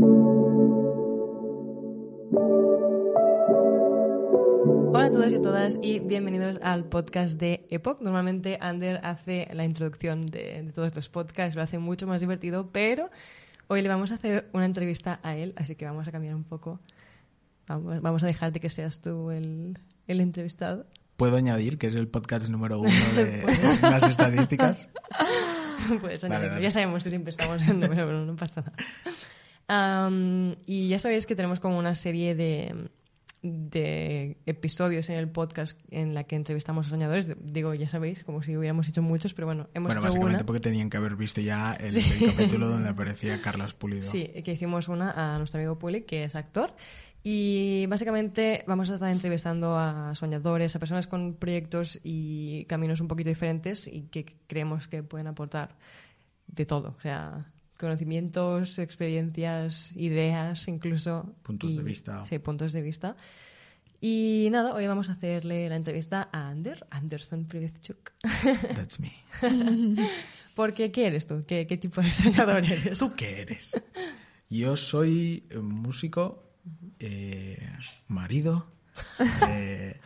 Hola a todos y a todas y bienvenidos al podcast de Epoch. Normalmente Ander hace la introducción de, de, todos los podcasts, lo hace mucho más divertido, pero hoy le vamos a hacer una entrevista a él, así que vamos a cambiar un poco. Vamos, vamos a dejarte que seas tú el, el entrevistado. ¿Puedo añadir que es el podcast número uno de las estadísticas? Vale, vale. Ya sabemos que siempre estamos en número uno, no pasa nada. Um, y ya sabéis que tenemos como una serie de, de episodios en el podcast en la que entrevistamos a soñadores. Digo, ya sabéis, como si hubiéramos hecho muchos, pero bueno, hemos bueno, hecho básicamente una. porque tenían que haber visto ya el, sí. el capítulo donde aparecía Carlas Pulido. Sí, que hicimos una a nuestro amigo Puli, que es actor. Y básicamente vamos a estar entrevistando a soñadores, a personas con proyectos y caminos un poquito diferentes y que creemos que pueden aportar de todo. O sea, conocimientos, experiencias, ideas, incluso. Puntos y, de vista. Sí, puntos de vista. Y nada, hoy vamos a hacerle la entrevista a Ander, Anderson Privezchuk. That's me. Porque, ¿qué eres tú? ¿Qué, ¿Qué, tipo de soñador eres? ¿Tú qué eres? Yo soy músico, eh, marido. Eh,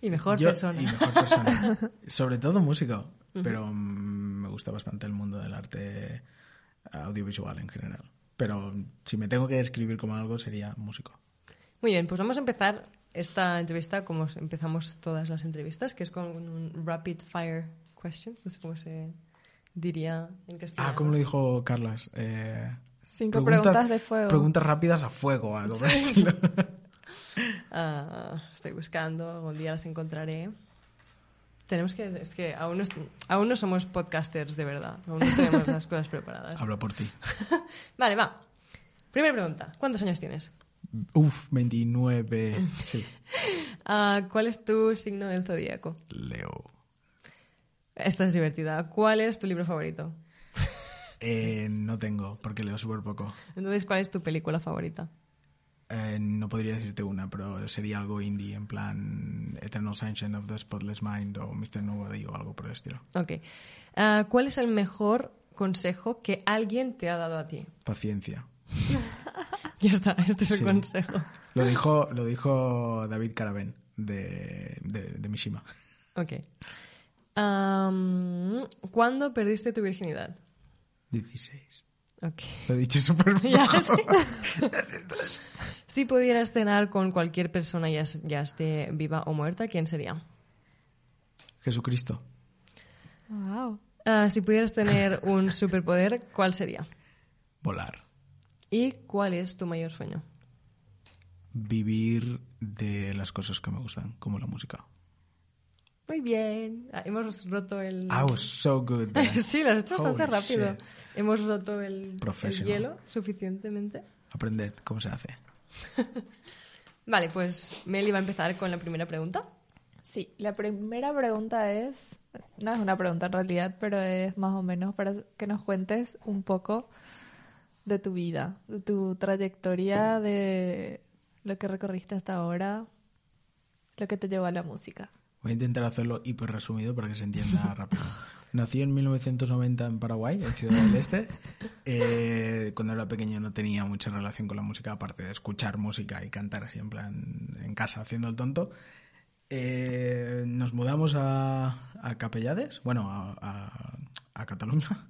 y mejor yo, persona. Y mejor persona. Sobre todo músico, pero gusta bastante el mundo del arte audiovisual en general. Pero si me tengo que describir como algo sería músico. Muy bien, pues vamos a empezar esta entrevista como empezamos todas las entrevistas, que es con un rapid fire questions, no sé cómo se diría en castellano. Ah, como lo dijo Carlas. Eh, Cinco preguntas, preguntas, de fuego. Preguntas rápidas a fuego algo por el estilo. uh, estoy buscando, algún día las encontraré. Tenemos que. Es que aún no, aún no somos podcasters de verdad. Aún no tenemos las cosas preparadas. Hablo por ti. vale, va. Primera pregunta. ¿Cuántos años tienes? Uf, 29. Sí. Uh, ¿Cuál es tu signo del zodíaco? Leo. Esta es divertida. ¿Cuál es tu libro favorito? Eh, no tengo, porque leo súper poco. Entonces, ¿cuál es tu película favorita? Eh, no podría decirte una, pero sería algo indie, en plan Eternal Sunshine of the Spotless Mind o Mr. Nobody o algo por el estilo. Ok. Uh, ¿Cuál es el mejor consejo que alguien te ha dado a ti? Paciencia. ya está, este es el Sí. consejo. Lo dijo, lo dijo David Caraven de, de, de Mishima. Ok. Um, ¿Cuándo perdiste tu virginidad? 16. Ok. Lo he dicho súper. Si pudieras cenar con cualquier persona, ya, ya esté viva o muerta, ¿quién sería? Jesucristo. Wow. Uh, si pudieras tener un superpoder, ¿cuál sería? Volar. ¿Y cuál es tu mayor sueño? Vivir de las cosas que me gustan, como la música. Muy bien. Ah, hemos roto el... I was so good sí, lo has hecho bastante Holy rápido. shit. Hemos roto el, el hielo suficientemente. Aprended cómo se hace. Vale, pues Meli va a empezar con la primera pregunta. Sí, la primera pregunta es, no es una pregunta en realidad, pero es más o menos para que nos cuentes un poco de tu vida, de tu trayectoria, de lo que recorriste hasta ahora, lo que te llevó a la música. Voy a intentar hacerlo hiper resumido para que se entienda rápido. Nací en 1990 en Paraguay, en Ciudad del Este. Eh, cuando era pequeño no tenía mucha relación con la música, aparte de escuchar música y cantar así en plan en casa haciendo el tonto. Eh, nos mudamos a, a Capellades, bueno, a, a, a Cataluña.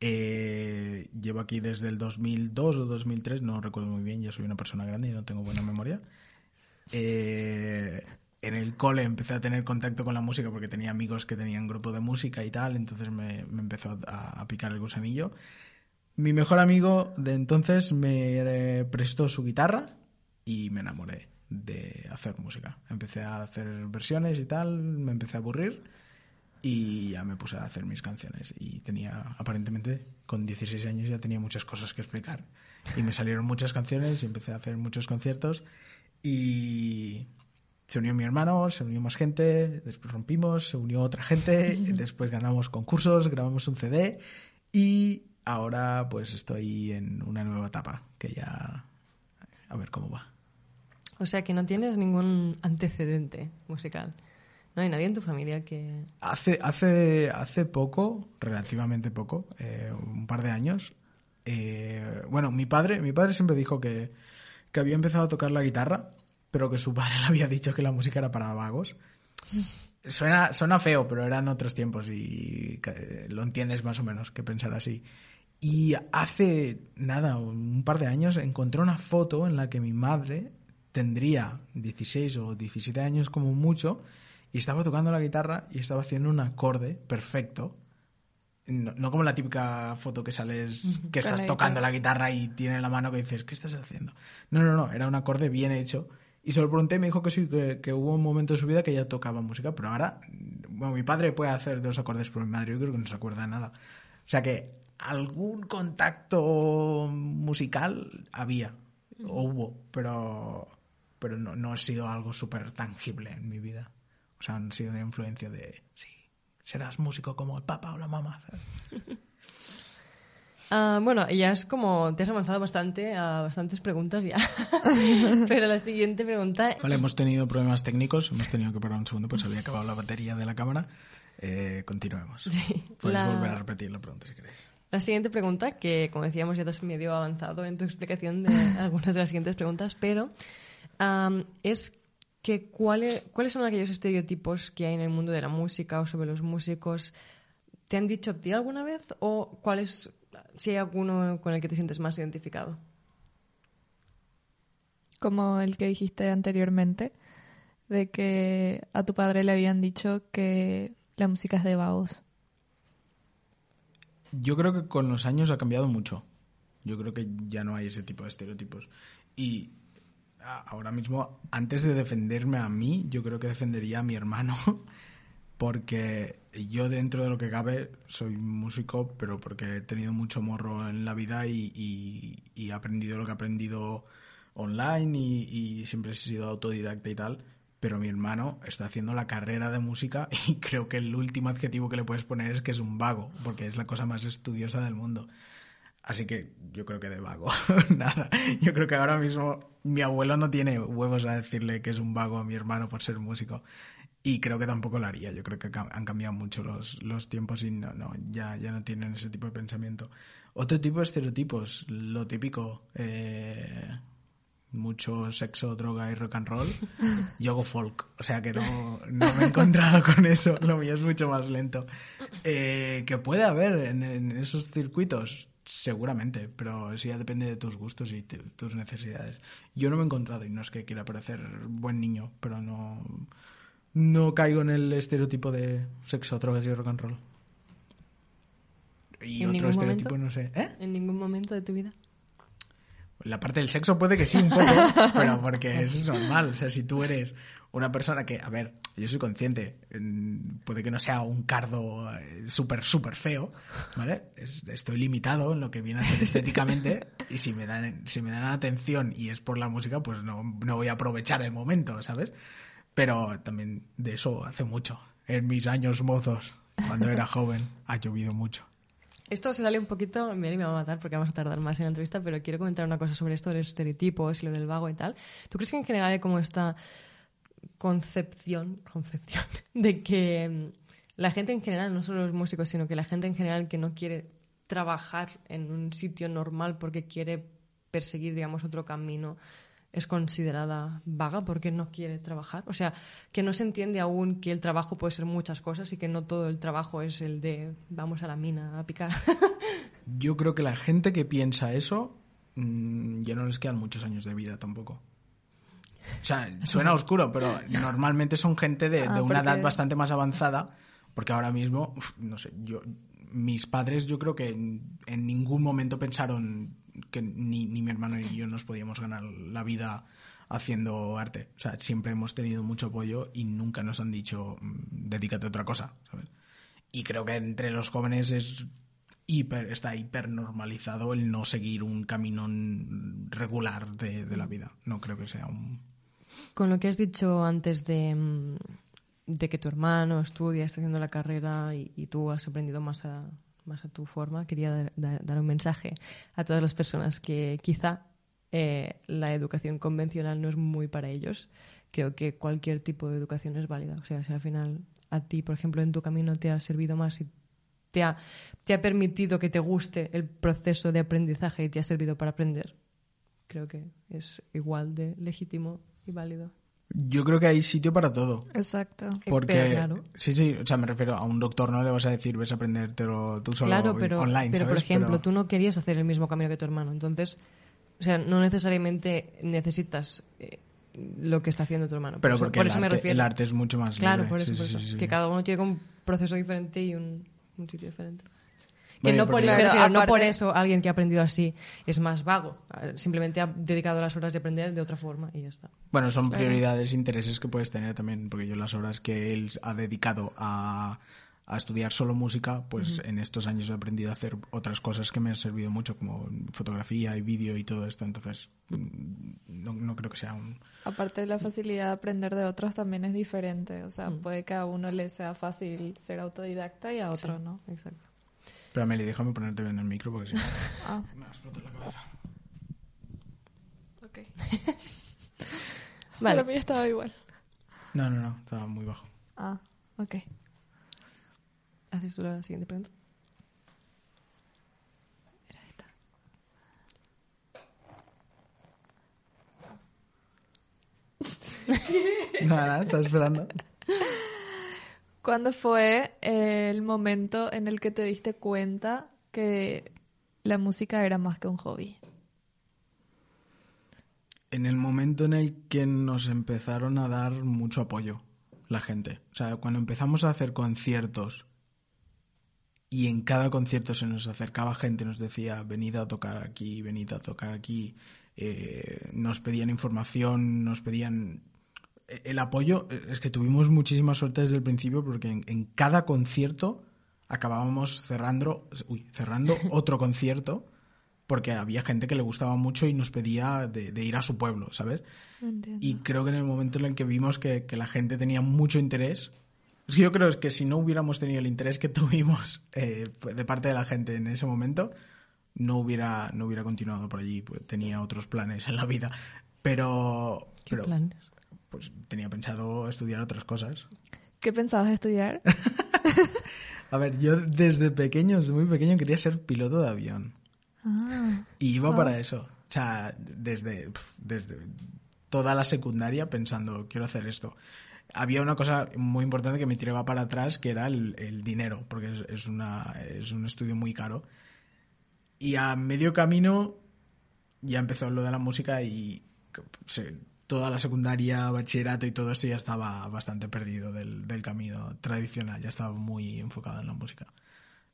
Eh, llevo aquí desde el 2002 o 2003, no recuerdo muy bien, ya soy una persona grande y no tengo buena memoria. Eh, en el cole empecé a tener contacto con la música porque tenía amigos que tenían grupo de música y tal, entonces me, me empezó a, a, picar el gusanillo. Mi mejor amigo de entonces me prestó su guitarra y me enamoré de hacer música. Empecé a hacer versiones y tal, me empecé a aburrir y ya me puse a hacer mis canciones. Y tenía, aparentemente, con 16 años ya tenía muchas cosas que explicar. Y me salieron muchas canciones y empecé a hacer muchos conciertos. Y se unió mi hermano, se unió más gente, después rompimos, se unió otra gente, después ganamos concursos, grabamos un CD y ahora pues estoy en una nueva etapa que ya a ver cómo va. O sea que no tienes ningún antecedente musical. No hay nadie en tu familia que... Hace, hace, hace poco, relativamente poco, eh, un par de años, eh, bueno, mi padre, mi padre siempre dijo que, que había empezado a tocar la guitarra, pero que su padre le había dicho que la música era para vagos. Suena, suena feo, pero eran otros tiempos y que lo entiendes más o menos, que pensar así. Y hace nada, un par de años, encontré una foto en la que mi madre tendría 16 o 17 años como mucho y estaba tocando la guitarra y estaba haciendo un acorde perfecto. No, no como la típica foto que sales, que estás tocando la guitarra y tiene en la mano que dices, ¿qué estás haciendo? No, no, no, era un acorde bien hecho. Y se lo pregunté me dijo que sí, que, hubo un momento de su vida que ella tocaba música, pero ahora, bueno, mi padre puede hacer dos acordes, pero mi madre yo creo que no se acuerda de nada. O sea que algún contacto musical había, o hubo, pero, pero no, no ha sido algo súper tangible en mi vida. O sea, han sido de influencia de, sí, serás músico como el papá o la mamá. Ah, bueno, ya es como te has avanzado bastante a bastantes preguntas ya. Pero la siguiente pregunta Vale, hemos tenido problemas técnicos, hemos tenido que parar un segundo, pues había acabado la batería de la cámara. Eh, continuemos. Podéis la- volver a repetir la pregunta si queréis. La siguiente pregunta, que como decíamos ya te has medio avanzado en tu explicación de algunas de las siguientes preguntas, pero es que cuáles cuáles son aquellos estereotipos que hay en el mundo de la música o sobre los músicos. ¿Te han dicho a ti alguna vez o cuáles, si hay alguno con el que te sientes más identificado? Como el que dijiste anteriormente, de que a tu padre le habían dicho que la música es de vagos. Yo creo que con los años ha cambiado mucho. Yo creo que ya no hay ese tipo de estereotipos. Y a- ahora mismo, antes de defenderme a mí, yo creo que defendería a mi hermano, porque yo dentro de lo que cabe soy músico, pero porque he tenido mucho morro en la vida y, he aprendido lo que he aprendido online y, y siempre he sido autodidacta y tal. Pero mi hermano está haciendo la carrera de música y creo que el último adjetivo que le puedes poner es que es un vago, porque es la cosa más estudiosa del mundo. Así que yo creo que de vago, nada. Yo creo que ahora mismo mi abuelo no tiene huevos a decirle que es un vago a mi hermano por ser músico. Y creo que tampoco lo haría. Yo creo que han cambiado mucho los, los tiempos y no, no, ya, ya no tienen ese tipo de pensamiento. Otro tipo de estereotipos, lo típico, eh, mucho sexo, droga y rock and roll. Yo hago folk, o sea que no, no me he encontrado con eso. Lo mío es mucho más lento. Eh, que puede haber en, en esos circuitos, seguramente, pero eso ya depende de tus gustos y tu- tus necesidades. Yo no me he encontrado y no es que quiera parecer buen niño, pero no, no caigo en el estereotipo de sexo, drogas y rock and roll. Y ¿En otro estereotipo, momento? no sé. ¿Eh? ¿En ningún momento de tu vida? La parte del sexo puede que sí, un poco, pero porque eso es normal. O sea, si tú eres una persona que, a ver, yo soy consciente, puede que no sea un cardo eh, súper, súper feo, ¿vale? Es- estoy limitado en lo que viene a ser estéticamente y si me dan, si me dan atención y es por la música, pues no, no voy a aprovechar el momento, ¿sabes? Pero también de eso hace mucho. En mis años mozos, cuando era joven, ha llovido mucho. Esto se sale un poquito, Meli me va a matar porque vamos a tardar más en la entrevista, pero quiero comentar una cosa sobre esto de los estereotipos y lo del vago y tal. ¿Tú crees que en general hay como esta concepción, concepción de que mm, la gente en general, no solo los músicos, sino que la gente en general que no quiere trabajar en un sitio normal porque quiere perseguir, digamos, otro camino, es considerada vaga porque no quiere trabajar. O sea, que no se entiende aún que el trabajo puede ser muchas cosas y que no todo el trabajo es el de vamos a la mina a picar. Yo creo que la gente que piensa eso mm, ya no les quedan muchos años de vida tampoco. O sea, suena oscuro, pero normalmente son gente de, de Ah, una edad bastante más avanzada, porque ahora mismo, uf, no sé, yo, mis padres yo creo que en, en ningún momento pensaron que ni, ni mi hermano ni yo nos podíamos ganar la vida haciendo arte. O sea, siempre hemos tenido mucho apoyo y nunca nos han dicho, mm, dedícate a otra cosa, ¿sabes? y creo que entre los jóvenes es hiper, está hiper normalizado el no seguir un camino regular de, de la vida. No creo que sea un... Con lo que has dicho antes de, mm, de que tu hermano estudia, está haciendo la carrera y, y tú has aprendido más a, más a tu forma, quería dar, un mensaje a todas las personas que quizá eh, la educación convencional no es muy para ellos. Creo que cualquier tipo de educación es válida. O sea, si al final a ti, por ejemplo, en tu camino te ha servido más y te ha, te ha permitido que te guste el proceso de aprendizaje y te ha servido para aprender, creo que es igual de legítimo y válido. Yo creo que hay sitio para todo. Exacto. Porque, Pero claro. sí, sí, o sea, me refiero a un doctor, no le vas a decir, ves a aprendértelo tú solo claro, pero, online, pero por ejemplo, Pero- tú no querías hacer el mismo camino que tu hermano, entonces, o sea, no necesariamente necesitas eh, lo que está haciendo tu hermano. Por Pero eso- porque por el eso me arte, refiero. el arte es mucho más Claro, libre. por eso, Sí, por sí, eso. sí, sí. Que cada uno tiene un proceso diferente y un, un sitio diferente. Que no, por, Claro, no por eso alguien que ha aprendido así es más vago. Simplemente ha dedicado las horas de aprender de otra forma y ya está. Bueno, son prioridades, intereses que puedes tener también, porque yo las horas que él ha dedicado a, a estudiar solo música, pues en estos años he aprendido a hacer otras cosas que me han servido mucho, como fotografía y vídeo y todo esto, entonces mm, no, no creo que sea un... Aparte de la facilidad de aprender de otros también es diferente. O sea, puede que a uno le sea fácil ser autodidacta y a otro no. Exacto. Pero Amelie, déjame ponerte bien el micro, porque si no Ah, me explotas la cabeza. ok. Vale. Para mí estaba igual. No, no, no, estaba muy bajo. Ah, ok. ¿Haces tú la siguiente pregunta? Era esta. Nada, estás esperando. ¿Cuándo fue el momento en el que te diste cuenta que la música era más que un hobby? En el momento en el que nos empezaron a dar mucho apoyo la gente. O sea, cuando empezamos a hacer conciertos y en cada concierto se nos acercaba gente, nos decía, venid a tocar aquí, venid a tocar aquí, eh, nos pedían información, nos pedían eh, el apoyo. eh, Es que tuvimos muchísima suerte desde el principio porque en, en cada concierto acabábamos cerrando, uy, cerrando otro concierto porque había gente que le gustaba mucho y nos pedía de, de ir a su pueblo, ¿sabes? Entiendo. Y creo que en el momento en el que vimos que, que la gente tenía mucho interés, es que yo creo que si no hubiéramos tenido el interés que tuvimos eh, de parte de la gente en ese momento, no hubiera, no hubiera continuado por allí, pues tenía otros planes en la vida. Pero, ¿Qué pero planes? Pues tenía pensado estudiar otras cosas. ¿Qué pensabas estudiar? A ver, yo desde pequeño, desde muy pequeño quería ser piloto de avión. Ah, Y iba para eso. O sea, desde, desde toda la secundaria pensando, quiero hacer esto. Había una cosa muy importante que me tiraba para atrás, que era el, el dinero, porque es, es una, es un estudio muy caro. Y a medio camino ya empezó lo de la música y se- toda la secundaria, bachillerato y todo esto ya estaba bastante perdido del, del camino tradicional, ya estaba muy enfocado en la música.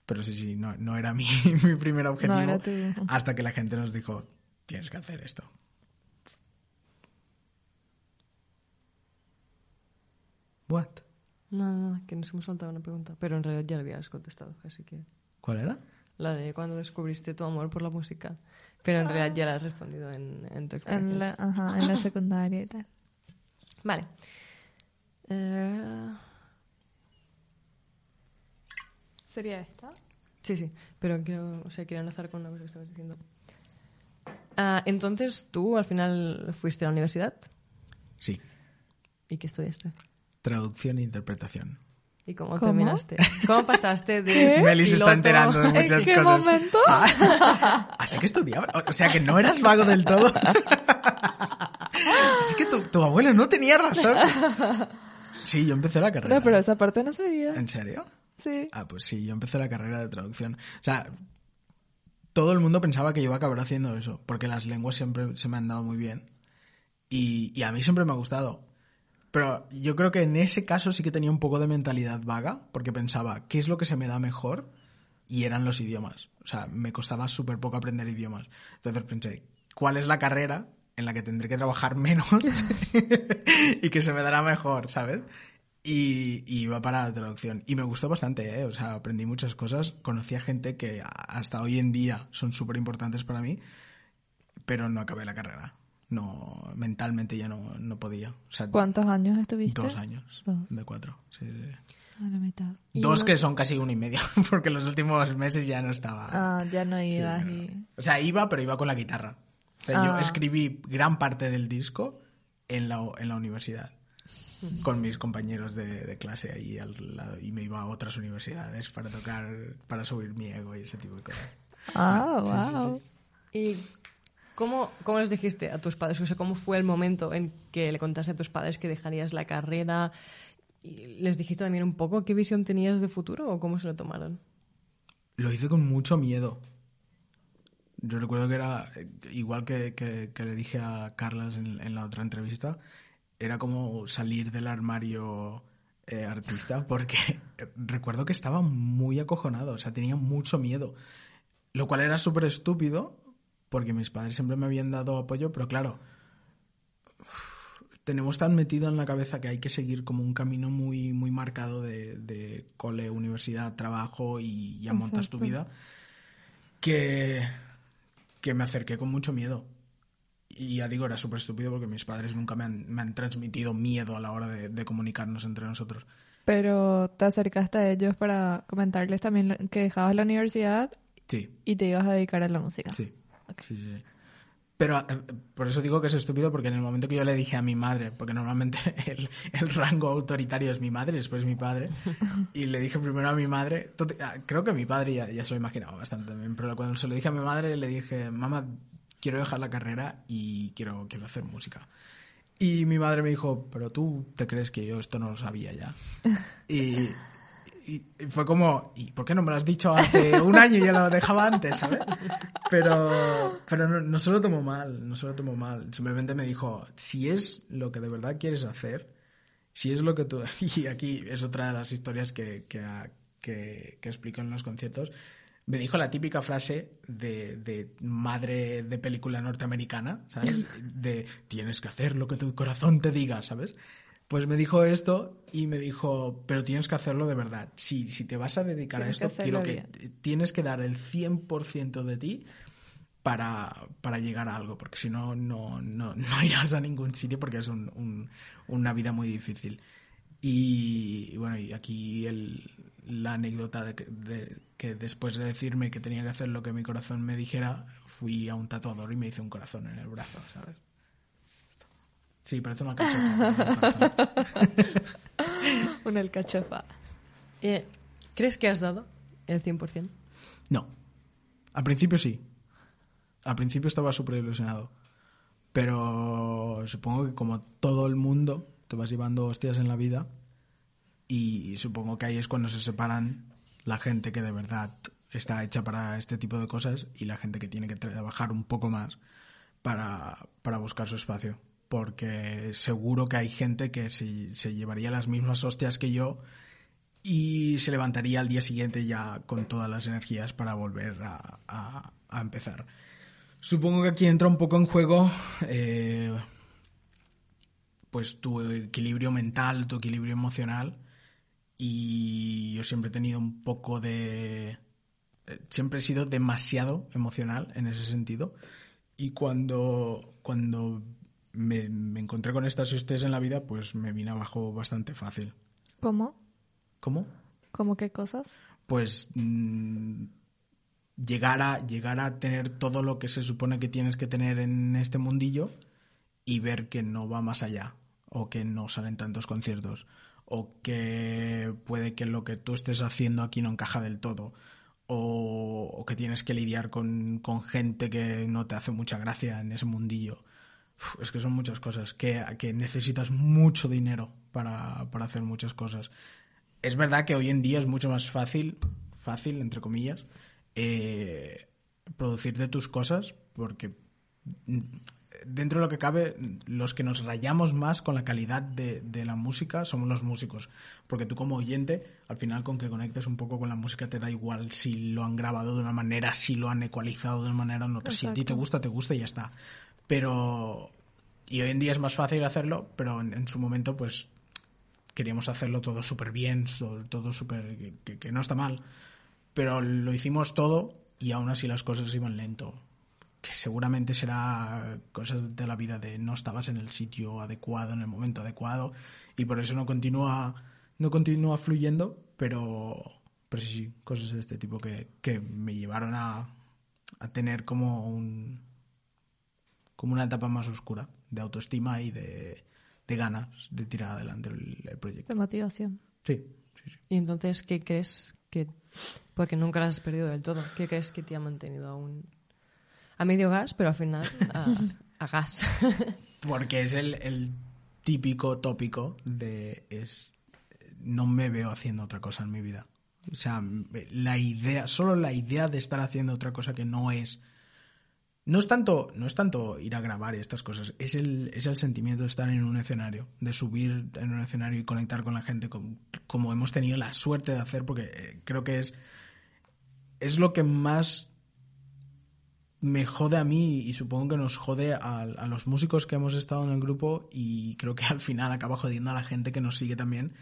Pero sí, sí, no, no era mi, mi primer objetivo era tu- hasta que la gente nos dijo, tienes que hacer esto. What? No, no, no, que nos hemos saltado una pregunta. Pero en realidad ya la habías contestado, así que... ¿Cuál era? La de cuando descubriste tu amor por la música. Pero en realidad ya la has respondido en, en tu explicación. en la, ajá, en la secundaria y tal. Vale. Eh, ¿Sería esta? sí, sí, pero quiero, o sea, quiero enlazar con una cosa que estabas diciendo. Ah, entonces, ¿tú al final fuiste a la universidad? Sí, ¿Y qué estudiaste? traducción e interpretación. ¿Y cómo, ¿Cómo? terminaste? ¿Cómo pasaste de ¿Qué? Meli se está enterando de muchas ¿En qué cosas. momento? Así que estudiaba. O sea que no eras vago del todo. Así que tu, tu abuelo no tenía razón. Sí, yo empecé la carrera. No, pero esa parte no sabía. ¿En serio? Sí. Ah, pues sí, yo empecé la carrera de traducción. O sea, todo el mundo pensaba que yo iba a acabar haciendo eso, porque las lenguas siempre se me han dado muy bien. Y, y a mí siempre me ha gustado. Pero yo creo que en ese caso sí que tenía un poco de mentalidad vaga, porque pensaba, ¿qué es lo que se me da mejor? Y eran los idiomas. O sea, me costaba súper poco aprender idiomas. Entonces pensé, ¿cuál es la carrera en la que tendré que trabajar menos y que se me dará mejor, ¿sabes? y, y iba para la traducción. Y me gustó bastante, ¿eh? O sea, aprendí muchas cosas. Conocí a gente que hasta hoy en día son súper importantes para mí, pero no acabé la carrera. No, mentalmente ya no, no podía. O sea, ¿Cuántos años estuviste? Dos años. Dos. De cuatro. Sí, sí. A la mitad. Dos que son casi uno y medio, porque los últimos meses ya no estaba. Ah, ya no y... O sea, iba, pero iba con la guitarra. O sea, yo Ah. escribí gran parte del disco en la, en la universidad. Con mis compañeros de, de clase ahí al lado. Y me iba a otras universidades para tocar, para subir mi ego y ese tipo de cosas. Ah, Sí, sí, sí. wow. ¿Y cómo, cómo les dijiste a tus padres? O sea, ¿cómo fue el momento en que le contaste a tus padres que dejarías la carrera? ¿Y ¿Les dijiste también un poco qué visión tenías de futuro o cómo se lo tomaron? Lo hice con mucho miedo. Yo recuerdo que era, eh, igual que, que- le dije a Carlas en, la otra entrevista, era como salir del armario eh, artista, porque recuerdo que estaba muy acojonado, o sea, tenía mucho miedo. Lo cual era súper estúpido, porque mis padres siempre me habían dado apoyo, pero claro, tenemos tan metido en la cabeza que hay que seguir como un camino muy, muy marcado de, de cole, universidad, trabajo y ya montas tu vida, que, que me acerqué con mucho miedo. Y ya digo, era súper estúpido porque mis padres nunca me han, me han transmitido miedo a la hora de, de comunicarnos entre nosotros. Pero te acercaste a ellos para comentarles también que dejabas la universidad Sí, y te ibas a dedicar a la música. Sí. Sí, sí, sí. Pero eh, por eso digo que es estúpido, porque en el momento que yo le dije a mi madre, porque normalmente el, el rango autoritario es mi madre, después mi padre, y le dije primero a mi madre, tot- ah, creo que mi padre ya, ya se lo imaginaba bastante también, pero cuando se lo dije a mi madre le dije, mamá, quiero dejar la carrera y quiero, quiero hacer música. Y mi madre me dijo, pero tú te crees que yo esto no lo sabía ya. Y, y- y fue como, ¿y por qué no me lo has dicho hace un año y ya lo dejaba antes, ¿sabes? Pero, pero no, no se lo tomó mal, no se lo tomó mal. Simplemente me dijo, si es lo que de verdad quieres hacer, si es lo que tú... Y aquí es otra de las historias que, que, que, que explico en los conciertos. Me dijo la típica frase de, de madre de película norteamericana, ¿sabes? De tienes que hacer lo que tu corazón te diga, ¿sabes? Pues me dijo esto y me dijo, pero tienes que hacerlo de verdad. Si, si te vas a dedicar Tienes a que esto, quiero hacerlo que tienes que dar el 100% de ti para, para llegar a algo, porque si no, no, no, no irás a ningún sitio porque es un- un- una vida muy difícil. Y, y bueno, y aquí el, la anécdota de que, de que después de decirme que tenía que hacer lo que mi corazón me dijera, fui a un tatuador y me hice un corazón en el brazo, ¿sabes? Sí, parece una cachofa. pero es un corazón. Una alcachofa. Eh, ¿Crees que has dado el 100%? No. Al principio sí. Al principio estaba súper ilusionado. Pero supongo que como todo el mundo te vas llevando hostias en la vida y supongo que ahí es cuando se separan la gente que de verdad está hecha para este tipo de cosas y la gente que tiene que trabajar un poco más para, para buscar su espacio. Porque seguro que hay gente que se, se llevaría las mismas hostias que yo y se levantaría al día siguiente ya con todas las energías para volver a, empezar. Supongo que aquí entra un poco en juego eh, pues tu equilibrio mental, tu equilibrio emocional y yo siempre he tenido un poco de... eh, Siempre he sido demasiado emocional en ese sentido y cuando, cuando me, me encontré con estas hostias en la vida pues me vine abajo bastante fácil. ¿Cómo? ¿Cómo? ¿Cómo qué cosas? pues mm, llegar a llegar a tener todo lo que se supone que tienes que tener en este mundillo y ver que no va más allá o que no salen tantos conciertos o que puede que lo que tú estés haciendo aquí no encaja del todo o, o que tienes que lidiar con, con gente que no te hace mucha gracia en ese mundillo. Es que son muchas cosas, que, que necesitas mucho dinero para, para hacer muchas cosas es verdad que hoy en día es mucho más fácil, fácil, entre comillas, eh, producirte tus cosas porque dentro de lo que cabe, los que nos rayamos más con la calidad de, de la música somos los músicos. Porque tú como oyente, al final con que conectes un poco con la música te da igual si lo han grabado de una manera, si lo han ecualizado de una manera o no. Si a ti te gusta, te gusta y ya está. Pero... Y hoy en día es más fácil hacerlo, pero en, en su momento pues queríamos hacerlo todo súper bien, todo, súper... Que, que no está mal, pero lo hicimos todo y aún así las cosas iban lento. Que seguramente será cosas de la vida de no estabas en el sitio adecuado, en el momento adecuado, y por eso no continúa, no continúa fluyendo, pero, pero sí, sí, cosas de este tipo que, que me llevaron a, a tener como un como una etapa más oscura de autoestima y de, de ganas de tirar adelante el, el proyecto. De motivación. Sí, sí, sí. Y entonces, ¿qué crees que, porque nunca las has perdido del todo, qué crees que te ha mantenido aún a medio gas, pero al final a, a gas? Porque es el, el típico tópico de es no me veo haciendo otra cosa en mi vida. O sea, la idea, solo la idea de estar haciendo otra cosa que no es no es tanto, no es tanto ir a grabar estas cosas, es el, es el sentimiento de estar en un escenario, de subir en un escenario y conectar con la gente com- como hemos tenido la suerte de hacer, porque eh, creo que es, es lo que más me jode a mí y supongo que nos jode a, a los músicos que hemos estado en el grupo y creo que al final acaba jodiendo a la gente que nos sigue también.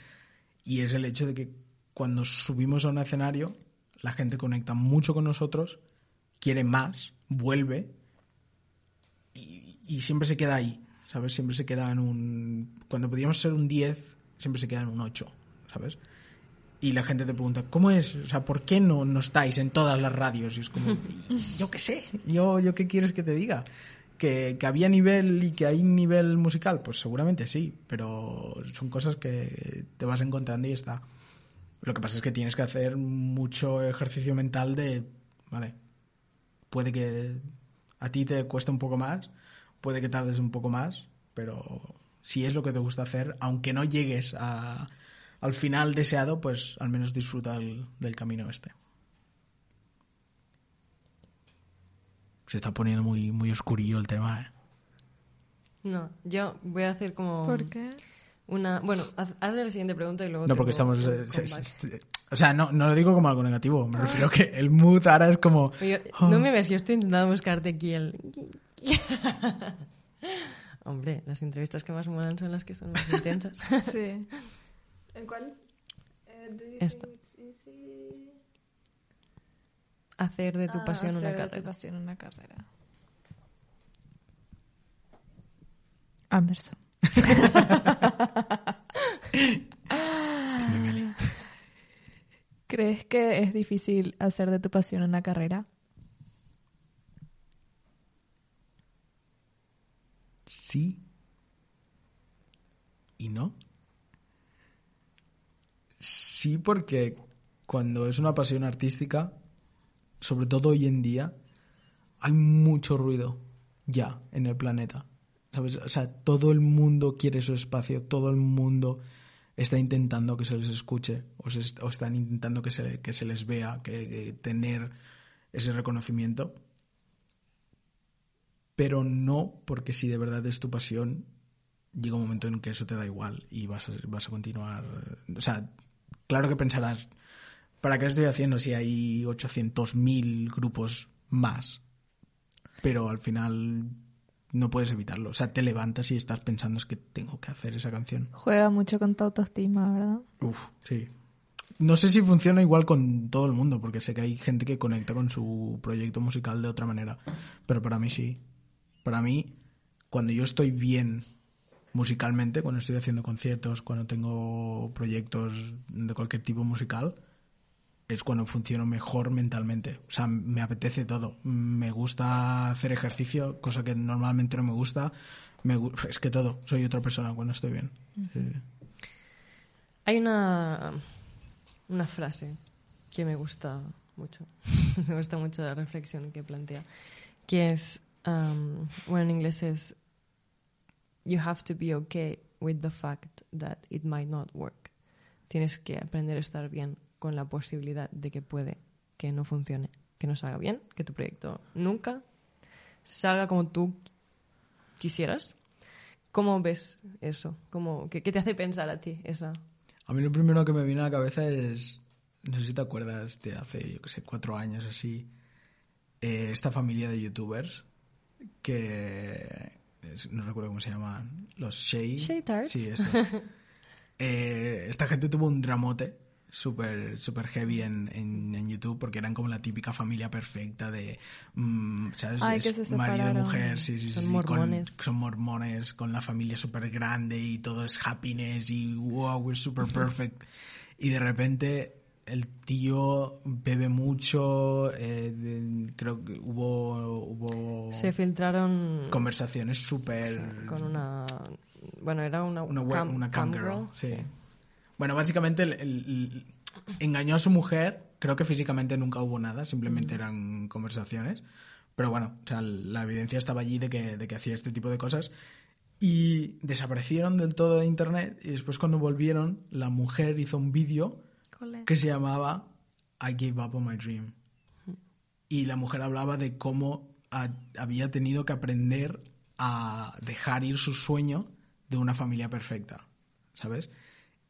Y es el hecho de que cuando subimos a un escenario la gente conecta mucho con nosotros, quiere más, vuelve y, y siempre se queda ahí, ¿sabes? Siempre se queda en un... Cuando podíamos ser un 10, siempre se queda en un 8, ¿sabes? Y la gente te pregunta, ¿cómo es? O sea, ¿por qué no, no estáis en todas las radios? Y es como, "Y- yo qué sé, yo, yo qué quieres que te diga. ¿Que, que había nivel y que hay nivel musical, pues seguramente sí, pero son cosas que te vas encontrando y está. Lo que pasa es que tienes que hacer mucho ejercicio mental de, vale, puede que a ti te cueste un poco más, puede que tardes un poco más, pero si es lo que te gusta hacer, aunque no llegues a, al final deseado, pues al menos disfruta del, del camino este. Se está poniendo muy, muy oscurillo el tema, ¿eh? No, yo voy a hacer como ¿Por qué? Una... Bueno, haz, haz la siguiente pregunta y luego... No, porque estamos... se- o sea, no, no lo digo como algo negativo, me refiero que el mood ahora es como... Yo- Oh. no me ves, yo estoy intentando buscarte aquí el... Hombre, las entrevistas que más molan son las que son más intensas. Sí. ¿En cuál? Eh, Esta. Hacer de tu Ah, pasión una hacer de tu carrera. pasión una carrera. Anderson. ¿Crees que es difícil hacer de tu pasión una carrera? sí y no. Sí, porque cuando es una pasión artística, sobre todo hoy en día, hay mucho ruido ya en el planeta. ¿Sabes? O sea, todo el mundo quiere su espacio, todo el mundo está intentando que se les escuche o, están intentando que se, que se les vea, que, que tener ese reconocimiento. Pero no porque si de verdad es tu pasión, llega un momento en que eso te da igual y vas a, vas a continuar. O sea, claro que pensarás, ¿para qué estoy haciendo si hay 800.000 grupos más? Pero al final no puedes evitarlo. O sea, te levantas y estás pensando es que tengo que hacer esa canción. Juega mucho con tu autoestima, ¿verdad? Uf, sí. No sé si funciona igual con todo el mundo, porque sé que hay gente que conecta con su proyecto musical de otra manera. Pero para mí sí. Para mí, cuando yo estoy bien musicalmente, cuando estoy haciendo conciertos, cuando tengo proyectos de cualquier tipo musical, es cuando funciono mejor mentalmente. O sea, me apetece todo. Me gusta hacer ejercicio, cosa que normalmente no me gusta. Me es que todo. Soy otra persona cuando estoy bien. Sí. Hay una, una frase que me gusta mucho. me gusta mucho la reflexión que plantea. Que es, um, bueno, en inglés es, you have to be okay with the fact that it might not work. Tienes que aprender a estar bien con la posibilidad de que puede que no funcione, que no salga bien, que tu proyecto nunca salga como tú quisieras. ¿Cómo ves eso? ¿Cómo, qué, qué te hace pensar a ti esa? A mí lo primero que me viene a la cabeza es, no sé si te acuerdas de hace, yo que sé, cuatro años así, eh, esta familia de youtubers que es- no recuerdo cómo se llaman, los Shay. Shay. Sí, esto. eh, esta gente tuvo un dramote súper super heavy en, en, en, YouTube porque eran como la típica familia perfecta de mm, ¿sabes? Ay, que se marido y mujer sí sí Son sí mormones. Con, son mormones con la familia súper grande y todo es happiness y wow we're super perfect y de repente el tío bebe mucho eh, de- creo que hubo hubo Se filtraron conversaciones súper con una... Bueno, era una, una, cam, una cam cam girl, sí. Bueno, básicamente el- el- el- engañó a su mujer. Creo que físicamente nunca hubo nada, simplemente eran conversaciones. Pero bueno, o sea, la evidencia estaba allí de que, de que hacía este tipo de cosas. Y desaparecieron del todo de internet. Y después, cuando volvieron, la mujer hizo un vídeo que se llamaba I Gave Up on My Dream. Y la mujer hablaba de cómo ha- había tenido que aprender a dejar ir su sueño de una familia perfecta, ¿sabes?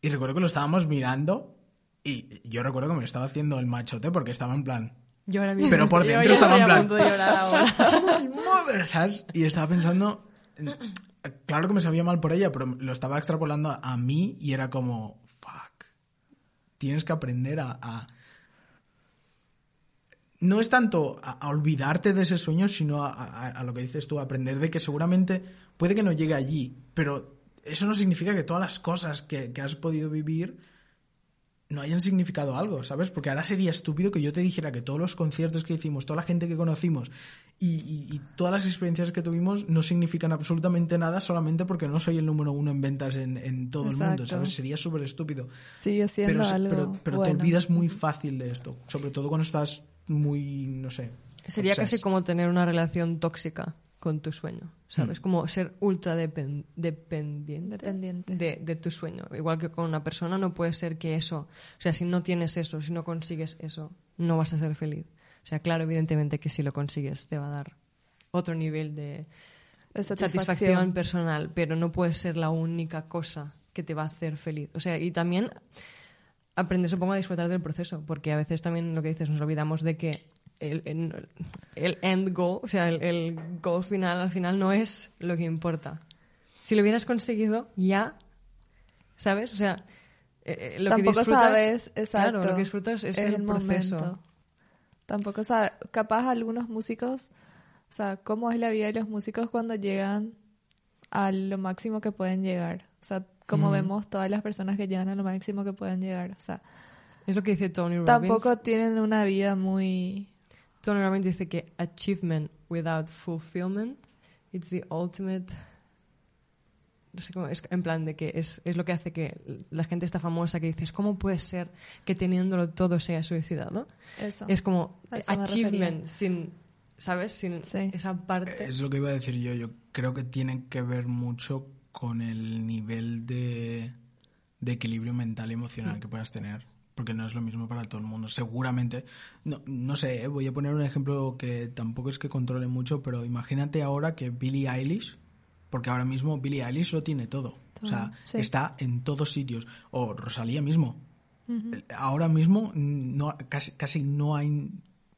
Y recuerdo que lo estábamos mirando y yo recuerdo que me lo estaba haciendo el machote porque estaba en plan, Yo ahora mismo- Pero por dentro ya estaba en plan-. Y estaba pensando, claro que me sabía mal por ella, pero lo estaba extrapolando a mí y era como, fuck, tienes que aprender a... a- No es tanto a, a olvidarte de ese sueño, sino a, a- a lo que dices tú, aprender de que seguramente puede que no llegue allí, pero eso no significa que todas las cosas que, que has podido vivir no hayan significado algo, ¿sabes? Porque ahora sería estúpido que yo te dijera que todos los conciertos que hicimos, toda la gente que conocimos y, y- y todas las experiencias que tuvimos no significan absolutamente nada solamente porque no soy el número uno en ventas en, en todo el mundo. ¿sabes? Sería súper estúpido. Sigue siendo Pero, algo pero, pero te olvidas muy fácil de esto, sobre todo cuando estás muy, no sé. Sería casi como tener una relación tóxica con tu sueño, ¿sabes? Mm. Como ser ultra depen- dependiente, Dependiente. De, de tu sueño. Igual que con una persona no puede ser que eso, o sea, si no tienes eso, si no consigues eso, no vas a ser feliz. O sea, claro, evidentemente que si lo consigues te va a dar otro nivel de De satisfacción, satisfacción. personal, pero no puede ser la única cosa que te va a hacer feliz. O sea, y también aprender, supongo, a disfrutar del proceso, porque a veces también lo que dices, nos olvidamos de que el, el, el end goal, o sea, el, el goal final al final no es lo que importa. Si lo hubieras conseguido, ya, ¿sabes? O sea, eh, eh, lo Tampoco que disfrutas, sabes, exacto. Claro, lo que disfrutas es, el, proceso. momento. Tampoco sabes, capaz algunos músicos, o sea, cómo es la vida de los músicos cuando llegan a lo máximo que pueden llegar. O sea, como Ujú. vemos todas las personas que llegan a lo máximo que pueden llegar. O sea, Es lo que dice Tony Robbins. tampoco tienen una vida muy... Tony Robbins dice que achievement without fulfillment it's the ultimate no sé cómo es en plan de que es, es lo que hace que la gente está famosa que dices cómo puede ser que teniéndolo todo sea suicidado Eso. es como achievement sin sabes sin Sí. esa parte Es lo que iba a decir yo. Yo creo que tiene que ver mucho con el nivel de, de equilibrio mental y emocional que puedas tener. Porque no es lo mismo para todo el mundo. Seguramente, no, no sé, ¿eh? voy a poner un ejemplo que tampoco es que controle mucho, pero imagínate ahora que Billie Eilish, porque ahora mismo Billie Eilish lo tiene todo. O sea, Sí. está en todos sitios. O Rosalía mismo. Ahora mismo no, casi, casi no hay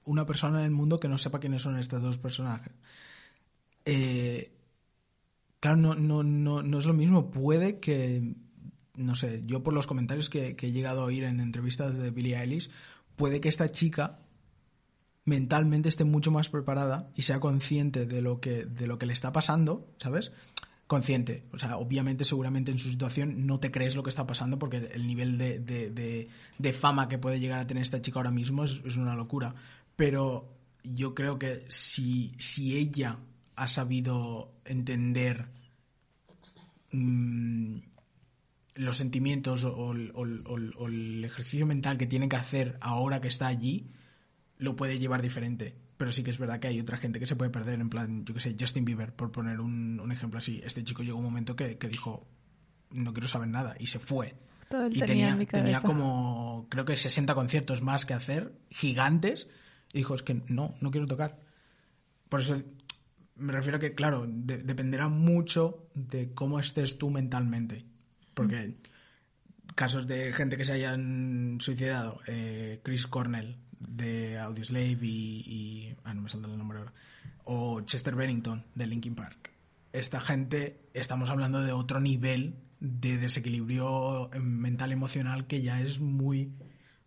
una persona en el mundo que no sepa quiénes son estos dos personajes. Eh, claro, no, no, no, no es lo mismo. Puede que, no sé, yo por los comentarios que, he llegado a oír en entrevistas de Billie Eilish, puede que esta chica mentalmente esté mucho más preparada y sea consciente de lo que, de lo que le está pasando, ¿sabes? Consciente. O sea, obviamente, seguramente en su situación no te crees lo que está pasando porque el nivel de, de- de- fama que puede llegar a tener esta chica ahora mismo es, es una locura. Pero yo creo que si, si ella ha sabido entender mm, los sentimientos o, o el- o o ejercicio mental que tiene que hacer ahora que está allí, lo puede llevar diferente. Pero sí que es verdad que hay otra gente que se puede perder, en plan, yo que sé, Justin Bieber, por poner un, un ejemplo así. Este chico llegó un momento que, que dijo, no quiero saber nada, y se fue. Todo Y tenía tenía, como, creo que 60 conciertos más que hacer, gigantes, y dijo, es que no, no quiero tocar. Por eso me refiero a que, claro, de- dependerá mucho de cómo estés tú mentalmente. Porque casos de gente que se hayan suicidado, eh, Chris Cornell de Audioslave y, y- Ah, no me salta el nombre ahora. O Chester Bennington de Linkin Park. Esta gente, estamos hablando de otro nivel de desequilibrio mental emocional que ya es muy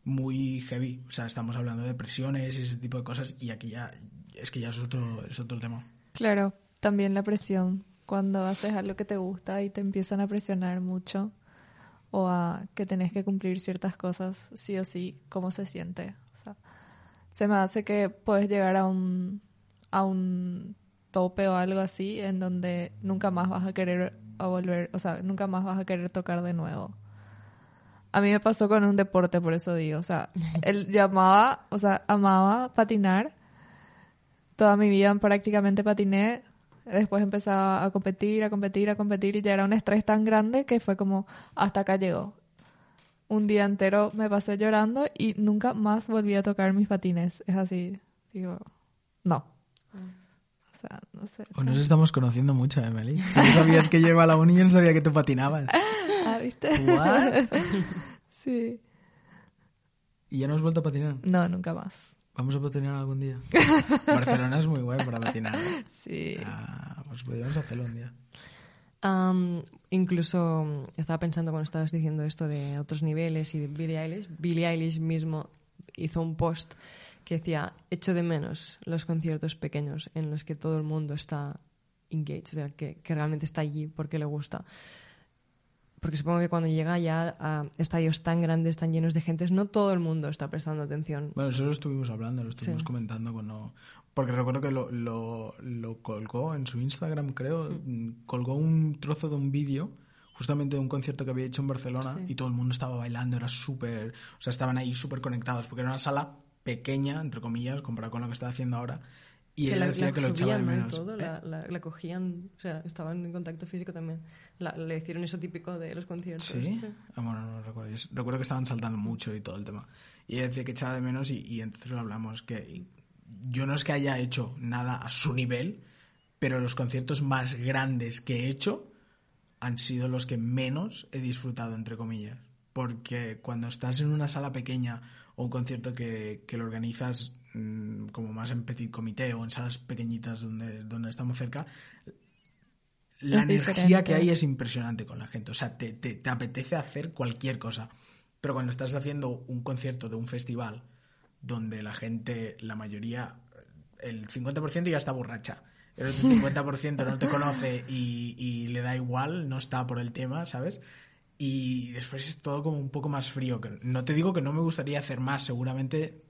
muy heavy. O sea, estamos hablando de presiones y ese tipo de cosas y aquí ya es que ya es otro, es otro tema. Claro, también la presión. Cuando haces algo que te gusta y te empiezan a presionar mucho o a que tenés que cumplir ciertas cosas, sí o sí, ¿cómo se siente? O sea, se me hace que puedes llegar a un, a un tope o algo así en donde nunca más vas a querer a volver, o sea, nunca más vas a querer tocar de nuevo. A mí me pasó con un deporte, por eso digo, o sea, él llamaba, o sea, amaba patinar. Toda mi vida prácticamente patiné. Después empezaba a competir, a competir, a competir y ya era un estrés tan grande que fue como hasta acá llegó. Un día entero me pasé llorando y nunca más volví a tocar mis patines. Es así, digo, no. O sea, no sé. O nos estamos conociendo mucho, Emily. Tú no sabías que lleva a la uni y yo no sabía que tú patinabas. Ah, ¿viste? ¿What? sí. ¿Y ya no has vuelto a patinar? No, nunca más. Vamos a patinar algún día. Barcelona es muy guay para patinar. ¿eh? Sí. Ah, pues podríamos hacerlo un día. Incluso mm, estaba pensando cuando estabas diciendo esto de otros niveles y de Billie Eilish. Billie Eilish mismo hizo un post que decía, echo de menos los conciertos pequeños en los que todo el mundo está engaged, o sea, que, que realmente está allí porque le gusta. Porque supongo que cuando llega ya a estadios tan grandes, tan llenos de gente, no todo el mundo está prestando atención. Bueno, eso lo estuvimos hablando, lo estuvimos Sí. comentando cuando... Porque recuerdo que lo, lo, lo colgó en su Instagram, creo. mm, Colgó un trozo de un vídeo justamente de un concierto que había hecho en Barcelona Sí. y todo el mundo estaba bailando, era súper... O sea, estaban ahí súper conectados porque era una sala pequeña, entre comillas, comparado con lo que está haciendo ahora. Y él la, decía la que lo echaba de menos. todo, ¿Eh? la, la- cogían, o sea, estaban en contacto físico también. Le hicieron eso típico de los conciertos. ¿Sí? Ah, bueno, no lo recuerdo. Yo Recuerdo que estaban saltando mucho y todo el tema. Y ella decía que echaba de menos y, y entonces lo hablamos. Que yo no es que haya hecho nada a su nivel, pero los conciertos más grandes que he hecho han sido los que menos he disfrutado, entre comillas. Porque cuando estás en una sala pequeña o un concierto que, que lo organizas mm, como más en petit comité o en salas pequeñitas donde, donde estamos cerca, la Es energía diferente. que hay es impresionante con la gente. O sea, te, te, te apetece hacer cualquier cosa. Pero cuando estás haciendo un concierto de un festival donde la gente, la mayoría, el 50% ya está borracha, el otro 50% no te conoce y, y le da igual, no está por el tema, ¿sabes? Y después es todo como un poco más frío. No te digo que no me gustaría hacer más, seguramente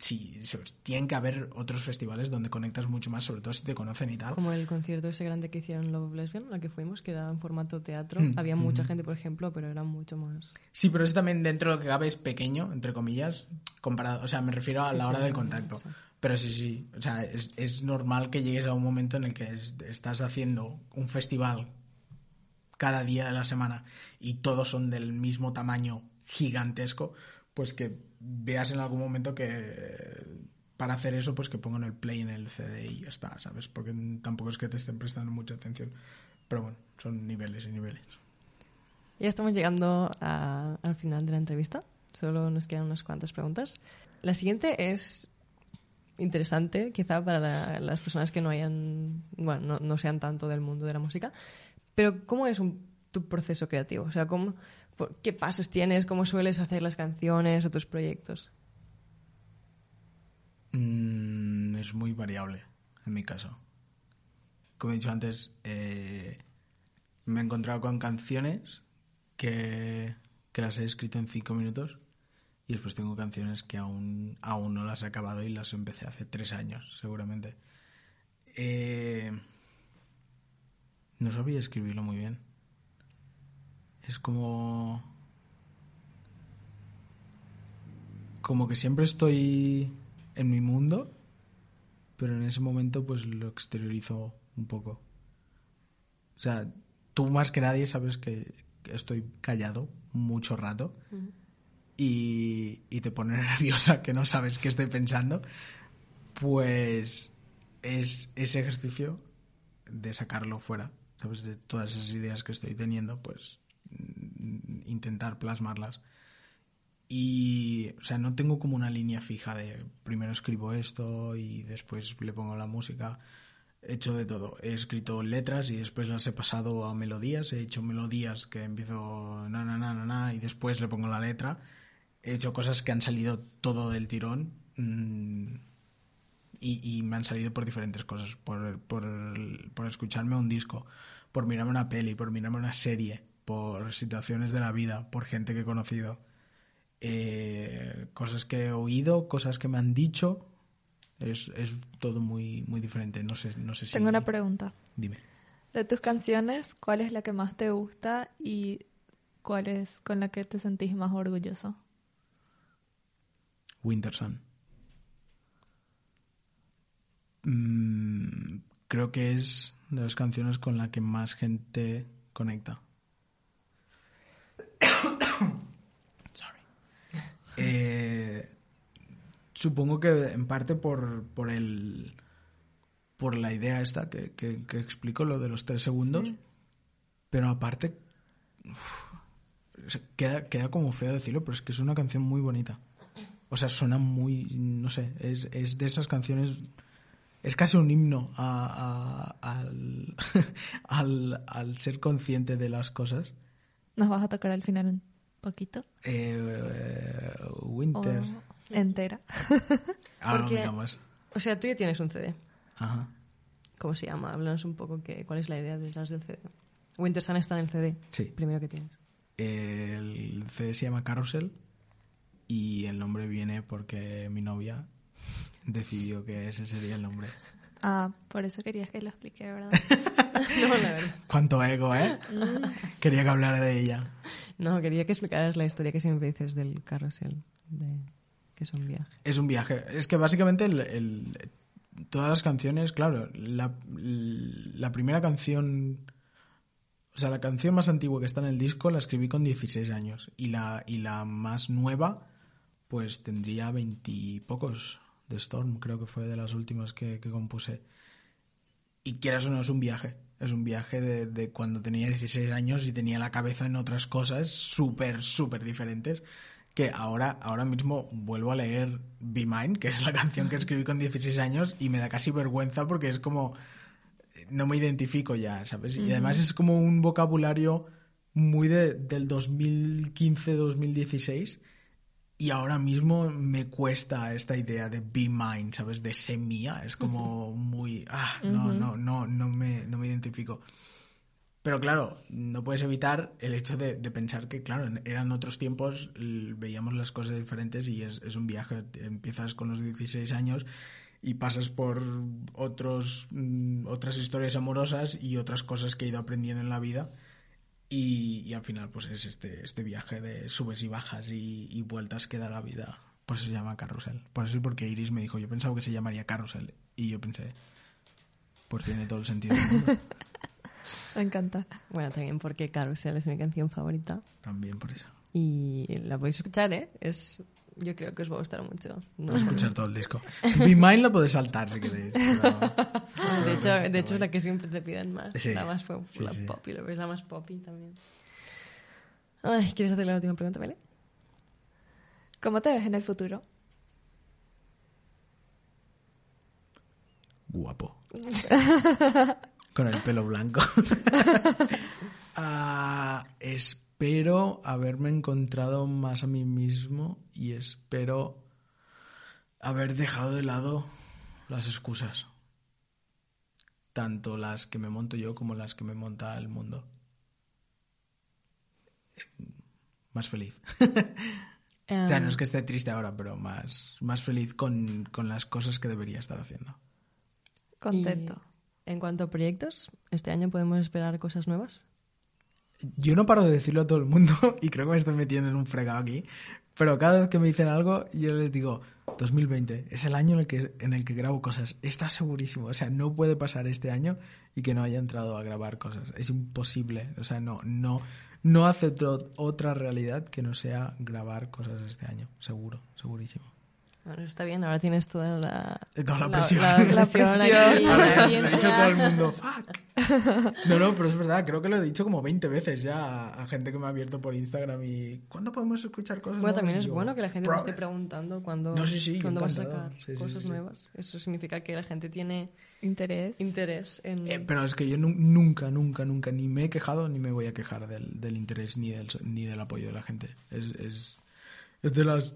sí, tienen que haber otros festivales donde conectas mucho más, sobre todo si te conocen y tal. Como el concierto ese grande que hicieron Love Lesbian, la que fuimos, que era en formato teatro. Mm, Había mucha gente, por ejemplo, pero era mucho más. Sí, pero eso también dentro de lo que cabe es pequeño, entre comillas, comparado, o sea, me refiero a Sí, la sí, hora del contacto. sí. Pero sí, sí, o sea, es, es normal que llegues a un momento en el que es- estás haciendo un festival cada día de la semana y todos son del mismo tamaño gigantesco, pues que veas en algún momento que para hacer eso, pues que pongan el play en el CD y ya está, ¿sabes? Porque tampoco es que te estén prestando mucha atención. Pero bueno, son niveles y niveles. Ya estamos llegando a- al final de la entrevista. Solo nos quedan unas cuantas preguntas. La siguiente es interesante, quizá para la- las personas que no hayan, bueno, no, no sean tanto del mundo de la música. Pero ¿cómo es un- tu proceso creativo? O sea, ¿cómo, ¿qué pasos tienes? ¿Cómo sueles hacer las canciones o tus proyectos? Mm, es muy variable, en mi caso. Como he dicho antes, eh, me he encontrado con canciones que, las he escrito en cinco minutos y después tengo canciones que aún, aún no las he acabado y las empecé hace tres años, seguramente. Eh, no sabía escribirlo muy bien. Es como... Como que siempre estoy en mi mundo, pero en ese momento pues lo exteriorizo un poco. O sea, tú más que nadie sabes que estoy callado mucho rato y, y te pone nerviosa que no sabes qué estoy pensando, pues es ese ejercicio de sacarlo fuera, ¿sabes? De todas esas ideas que estoy teniendo, pues intentar plasmarlas. Y, o sea, no tengo como una línea fija de primero escribo esto y después le pongo la música. He hecho de todo. He escrito letras y después las he pasado a melodías. He hecho melodías que empiezo na na na na na y después le pongo la letra. He hecho cosas que han salido todo del tirón. mm, y, y me han salido por diferentes cosas. Por, por, por escucharme un disco, por mirarme una peli, por mirarme una serie, por situaciones de la vida, por gente que he conocido. Eh, cosas que he oído, cosas que me han dicho. Es, es todo muy, muy diferente. No sé, no sé si. Tengo una pregunta. Dime. De tus canciones, ¿cuál es la que más te gusta y cuál es con la que te sentís más orgulloso? Winter Sun. Mm, creo que es de las canciones con la que más gente conecta. Eh, supongo que en parte por, por el por la idea esta que, que, que explico, lo de los tres segundos. Sí. Pero aparte, uf, queda, queda como feo decirlo, pero es que es una canción muy bonita. O sea, suena muy, no sé, es, es de esas canciones, es casi un himno a- a- al, al, al ser consciente de las cosas. ¿Nos vas a tocar al final un poquito? Eh, ¿O Winter. entera? Ahora Porque- miramos. O sea, tú ya tienes un CD. Ajá. ¿Cómo se llama? Háblanos un poco que, cuál es la idea detrás del CD. Winter Sun está en el CD. Sí. Primero que tienes. El CD se llama Carousel y el nombre viene porque mi novia decidió que ese sería el nombre. Ah, por eso querías que lo explique, ¿verdad? No, la verdad. Cuánto ego, ¿eh? Quería que hablara de ella. No, quería que explicaras la historia que siempre dices del carrusel. De... Que es un viaje. Es un viaje. Es que básicamente el- el- todas las canciones, claro, la, la primera canción, o sea, la canción más antigua que está en el disco la escribí con 16 años y la, y la más nueva pues tendría veintipocos de Storm, creo que fue de las últimas que, que compuse. Y quieras o no, es un viaje. Es un viaje de, de cuando tenía 16 años y tenía la cabeza en otras cosas súper, súper diferentes. Que ahora, ahora mismo vuelvo a leer Be Mine, que es la canción que escribí con 16 años, y me da casi vergüenza porque es como. No me identifico ya, ¿sabes? Y además es como un vocabulario muy de, del 2015-2016. Y ahora mismo me cuesta esta idea de be mine, ¿sabes? De ser mía. Es como muy... Ah, no, no, no, no me, no me identifico. Pero claro, no puedes evitar el hecho de, de pensar que, claro, eran otros tiempos, veíamos las cosas diferentes y es, es un viaje. Empiezas con los 16 años y pasas por otros, mm, otras historias amorosas y otras cosas que he ido aprendiendo en la vida. Y, y al final, pues es este, este viaje de subes y bajas y, y vueltas que da la vida. Por eso se llama Carrusel. Por eso y porque Iris me dijo, yo pensaba que se llamaría Carrusel. Y yo pensé, pues tiene todo el sentido del mundo. Me encanta. Bueno, también porque Carrusel es mi canción favorita. También por eso. Y la podéis escuchar, ¿eh? Es... Yo creo que os va a gustar mucho. No, escuchar todo el disco. Be Mine la puedes saltar si queréis. pero- de hecho, de hecho es la que siempre te piden más. Sí, La más fue sí, la sí. poppy, lo ves la más poppy también. Ay, ¿quieres hacer la última pregunta, Vale? ¿Cómo te ves en el futuro? Guapo. Con el pelo blanco. Ah, espero haberme encontrado más a mí mismo y espero haber dejado de lado las excusas. Tanto las que me monto yo como las que me monta el mundo. Más feliz. O sea, no es que esté triste ahora, pero más, más feliz con, con las cosas que debería estar haciendo. Contento. Y en cuanto a proyectos, ¿este año podemos esperar cosas nuevas? Yo no paro de decirlo a todo el mundo y creo que me estoy metiendo en un fregado aquí, pero cada vez que me dicen algo yo les digo, 2020 es el año en el que, en el que grabo cosas. Está segurísimo, o sea, no puede pasar este año y que no haya entrado a grabar cosas. Es imposible, o sea, no, no, no acepto otra realidad que no sea grabar cosas este año, seguro, segurísimo. Bueno, está bien, ahora tienes toda la, Toda la presión. La, La presión presión. aquí, A ver, la se lo he dicho a todo el mundo, fuck. No, no, pero es verdad, creo que lo he dicho como 20 veces ya a, a gente que me ha abierto por Instagram y ¿cuándo podemos escuchar cosas Bueno, nuevas? también es yo, bueno que la gente te esté preguntando cuándo, No, sí, sí, cuándo vas a sacar Sí, sí, cosas sí, sí. nuevas. Eso significa que la gente tiene Interés. interés en... Eh, pero es que yo nu- nunca, nunca, nunca ni me he quejado ni me voy a quejar del, del interés ni del, ni del apoyo de la gente. Es, es, es de las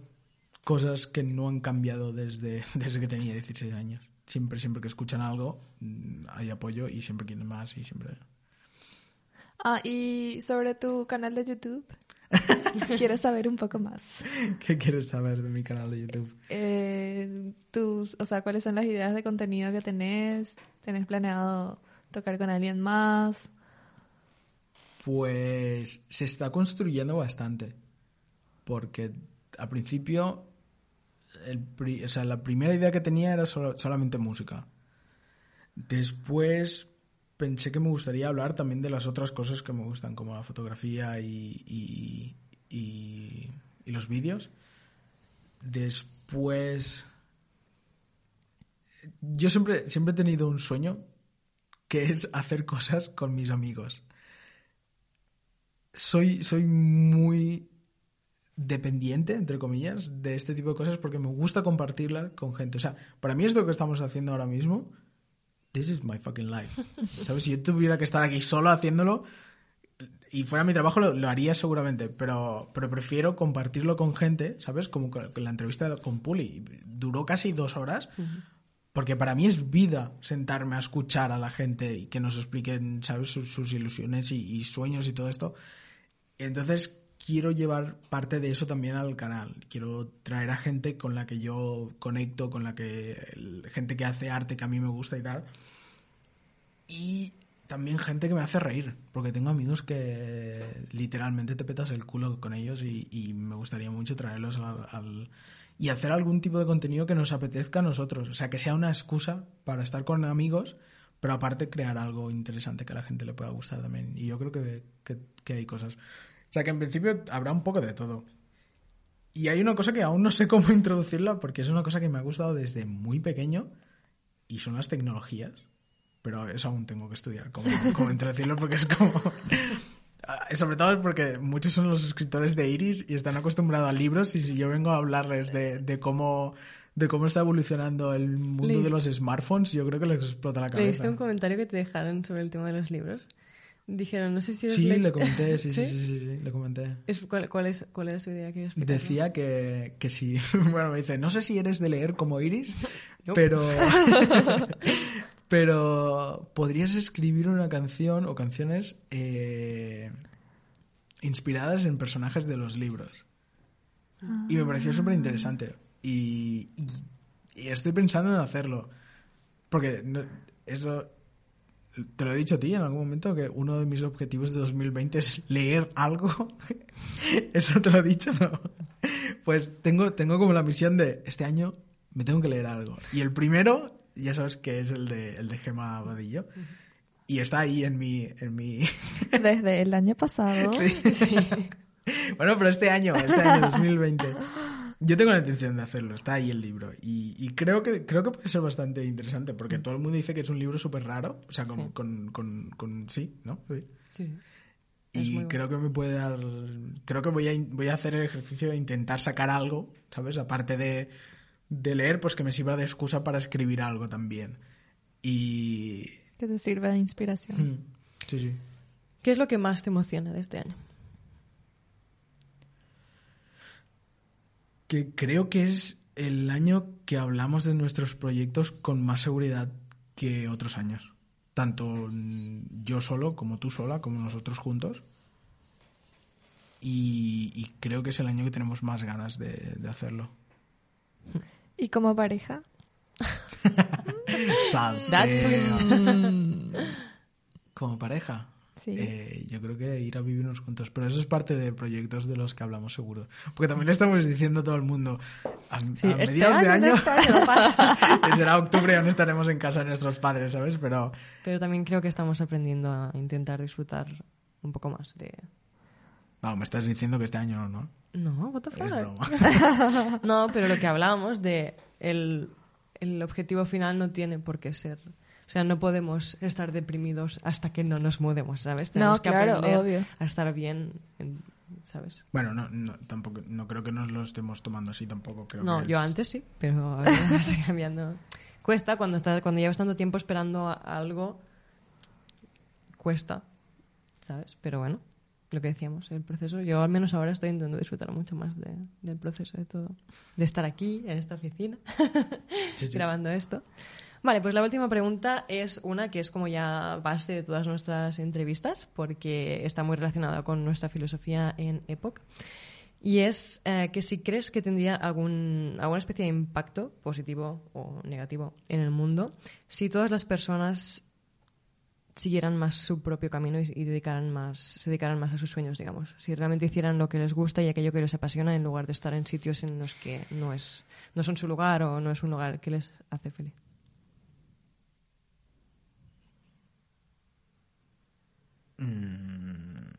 cosas que no han cambiado desde, desde que tenía 16 años. Siempre, siempre que escuchan algo, mm, hay apoyo y siempre quieren más y siempre... Ah, y sobre tu canal de YouTube. Quiero saber un poco más. ¿Qué quieres saber de mi canal de YouTube? Eh, tus, o sea, ¿cuáles son las ideas de contenido que tenés? ¿Tenés planeado tocar con alguien más? Pues se está construyendo bastante. Porque al principio, la primera idea que tenía era solamente música. Después pensé que me gustaría hablar también de las otras cosas que me gustan, como la fotografía y- y los vídeos. Después... Yo siempre, siempre he tenido un sueño que es hacer cosas con mis amigos soy, soy muy dependiente, entre comillas, de este tipo de cosas porque me gusta compartirlas con gente. O sea, para mí esto que estamos haciendo ahora mismo, this is my fucking life. ¿Sabes? Si yo tuviera que estar aquí solo haciéndolo y fuera mi trabajo, lo, lo haría seguramente, pero, pero prefiero compartirlo con gente, ¿sabes? Como con con la entrevista con Puli. Duró casi dos horas. Porque para mí es vida sentarme a escuchar a la gente y que nos expliquen, ¿sabes?, sus, sus ilusiones y, y sueños y todo esto. Entonces quiero llevar parte de eso también al canal. Quiero traer a gente con la que yo conecto, con la que gente que hace arte que a mí me gusta y tal. Y también gente que me hace reír, porque tengo amigos que literalmente te petas el culo con ellos y, me gustaría mucho traerlos al, y hacer algún tipo de contenido que nos apetezca a nosotros. O sea, que sea una excusa para estar con amigos, pero aparte crear algo interesante que a la gente le pueda gustar también. Y yo creo que, que hay cosas. O sea, que en principio habrá un poco de todo. Y hay una cosa que aún no sé cómo introducirla porque es una cosa que me ha gustado desde muy pequeño y son las tecnologías. Pero eso aún tengo que estudiar cómo, cómo introducirlo porque es como... Ah, Sobre todo porque muchos son los suscriptores de Iris y están acostumbrados a libros y si yo vengo a hablarles de, de cómo de cómo está evolucionando el mundo Leí- de los smartphones, yo creo que les explota la cabeza. ¿Leíste un comentario que te dejaron sobre el tema de los libros? Dijeron, no sé si eres Sí, le comenté, sí, sí, ¿Sí? sí, sí, sí, le comenté. Es- ¿cuál, cuál es, ¿Cuál era su idea? Decía que, que sí. Bueno, me dice, no sé si eres de leer como Iris, pero. pero podrías escribir una canción o canciones eh, inspiradas en personajes de los libros. Y me pareció súper interesante. Y, y- y estoy pensando en hacerlo. Porque no- eso. Te lo he dicho a ti en algún momento que uno de mis objetivos de 2020 es leer algo. ¿Eso te lo he dicho no? Pues tengo, tengo como la misión de este año me tengo que leer algo. Y el primero, ya sabes que es el de, el de Gema Vadillo. Y está ahí en mi, en mi, Desde el año pasado. Bueno, pero este año, este año 2020. Yo tengo la intención de hacerlo, está ahí el libro. Y, y creo que creo que puede ser bastante interesante, porque todo el mundo dice que es un libro súper raro. O sea, con, Sí. con, con, con- sí, ¿no? Sí. Sí, sí. Es Y creo que me puede dar. Creo que voy a, voy a hacer el ejercicio de intentar sacar algo, ¿sabes? Aparte de, de leer, pues que me sirva de excusa para escribir algo también. Y. Que te sirva de inspiración. Mm, Sí, sí. ¿Qué es lo que más te emociona de este año? Que creo que es el año que hablamos de nuestros proyectos con más seguridad que otros años. Tanto yo solo, como tú sola, como nosotros juntos. Y, y creo que es el año que tenemos más ganas de, de hacerlo. ¿Y como pareja? Salseo. Como pareja. Sí. Eh, yo creo que ir a vivirnos juntos. Pero eso es parte de proyectos de los que hablamos seguro. Porque también le estamos diciendo a todo el mundo, a, a este mediados de año, este pasa. será octubre y aún estaremos en casa de nuestros padres, ¿sabes? Pero Pero también creo que estamos aprendiendo a intentar disfrutar un poco más de... no, me estás diciendo que este año no, ¿no? No, what the fuck? No, pero lo que hablábamos de el, el objetivo final no tiene por qué ser O sea, no podemos estar deprimidos hasta que no nos mudemos, ¿sabes? No, Tenemos que claro, aprender obvio. a estar bien, en- ¿sabes? Bueno, no, no, tampoco, no creo que nos lo estemos tomando así tampoco. Creo no, que yo es- antes sí, pero ahora estoy cambiando. Cuesta cuando estás, cuando llevas tanto tiempo esperando a- algo, cuesta, ¿sabes? Pero bueno, lo que decíamos, el proceso. Yo al menos ahora estoy intentando disfrutar mucho más de- del proceso de todo, de estar aquí en esta oficina Sí, sí. grabando esto. Vale, pues la última pregunta es una que es como ya base de todas nuestras entrevistas, porque está muy relacionada con nuestra filosofía en Epoch. Y es eh, que si crees que tendría algún, alguna especie de impacto positivo o negativo en el mundo si todas las personas siguieran más su propio camino y, dedicaran más, se dedicaran más a sus sueños, digamos. Si realmente hicieran lo que les gusta y aquello que les apasiona en lugar de estar en sitios en los que no, es, no son su lugar o no es un lugar que les hace feliz. Mm,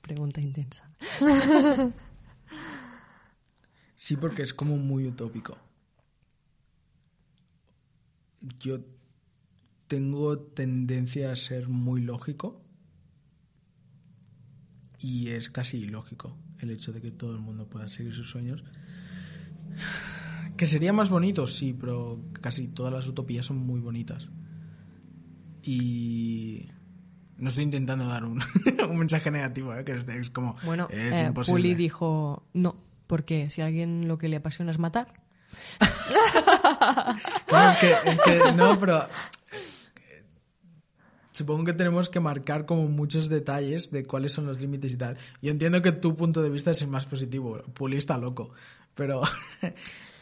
Pregunta intensa. Sí, porque es como muy utópico. Yo tengo tendencia a ser muy lógico y es casi ilógico el hecho de que todo el mundo pueda seguir sus sueños. Que sería más bonito, sí, pero casi todas las utopías son muy bonitas. Y no estoy intentando dar un, un mensaje negativo, ¿eh? que es, es como Bueno, es eh, imposible. Puli dijo no, porque si a alguien lo que le apasiona es matar, Claro, es que, es que no, pero supongo que tenemos que marcar como muchos detalles de cuáles son los límites y tal. Yo entiendo que tu punto de vista es el más positivo. Puli está loco, pero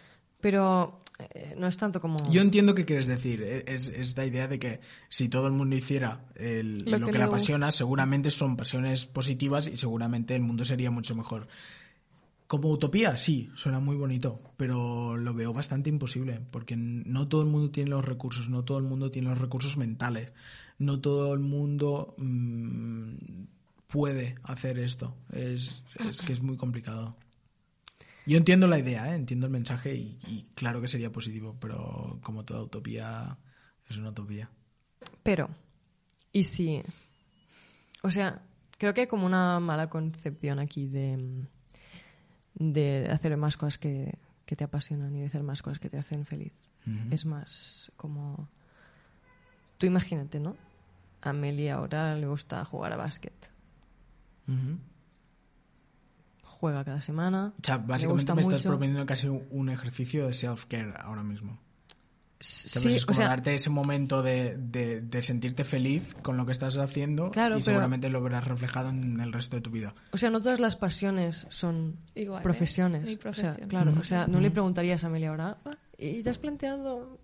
pero eh, no es tanto como... yo entiendo qué quieres decir. E, Es, es la idea de que si todo el mundo hiciera el- Lo lo, que que, le apasiona, seguramente son pasiones positivas y seguramente el mundo sería mucho mejor. Como utopía, sí, suena muy bonito, pero lo veo bastante imposible, porque no todo el mundo tiene los recursos, no todo el mundo tiene los recursos mentales, no todo el mundo mm, puede hacer esto. Es, es que es muy complicado. Yo entiendo la idea, ¿eh? entiendo el mensaje y, y claro que sería positivo, pero como toda utopía, es una utopía. Pero, ¿y si...? O sea, creo que hay como una mala concepción aquí de, de hacer más cosas que, que te apasionan y de hacer más cosas que te hacen feliz. Es más como... Tú imagínate, ¿no? A Meli ahora le gusta jugar a básquet. Juega cada semana. O sea, básicamente gusta me estás mucho. proponiendo casi un, ejercicio de self-care ahora mismo. ¿Sabes? Sí, es o como sea, darte ese momento de, de- de sentirte feliz con lo que estás haciendo Claro, y pero- seguramente lo verás reflejado en el resto de tu vida. o sea, no todas las pasiones son Iguales, profesiones. ni O sea, claro, o sea, no le preguntarías a Meli ahora, "Ah, ¿y te has planteado,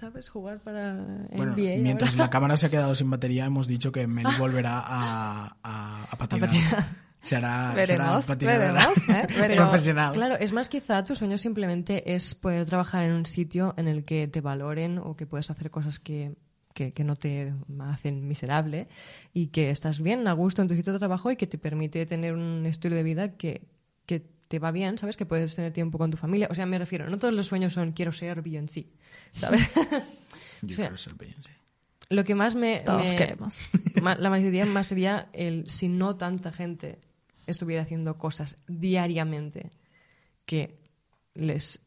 sabes, jugar para Bueno, NBA mientras ahora?" la cámara se ha quedado sin batería, hemos dicho que Meli volverá a, a, a patinar. patinar. Será, Veremos, será veremos, ¿eh? Veremos. profesional. Claro, es más quizá tu sueño simplemente es poder trabajar en un sitio en el que te valoren o que puedas hacer cosas que, que, que no te hacen miserable y que estás bien, a gusto en tu sitio de trabajo y que te permite tener un estilo de vida que, que te va bien, ¿sabes? Que puedes tener tiempo con tu familia. O sea, me refiero, no todos los sueños son quiero ser Beyoncé, ¿sabes? Yo o sea, quiero ser Beyoncé. Lo que más me... Todos me- queremos. La mayoría más sería el si no tanta gente estuviera haciendo cosas diariamente que les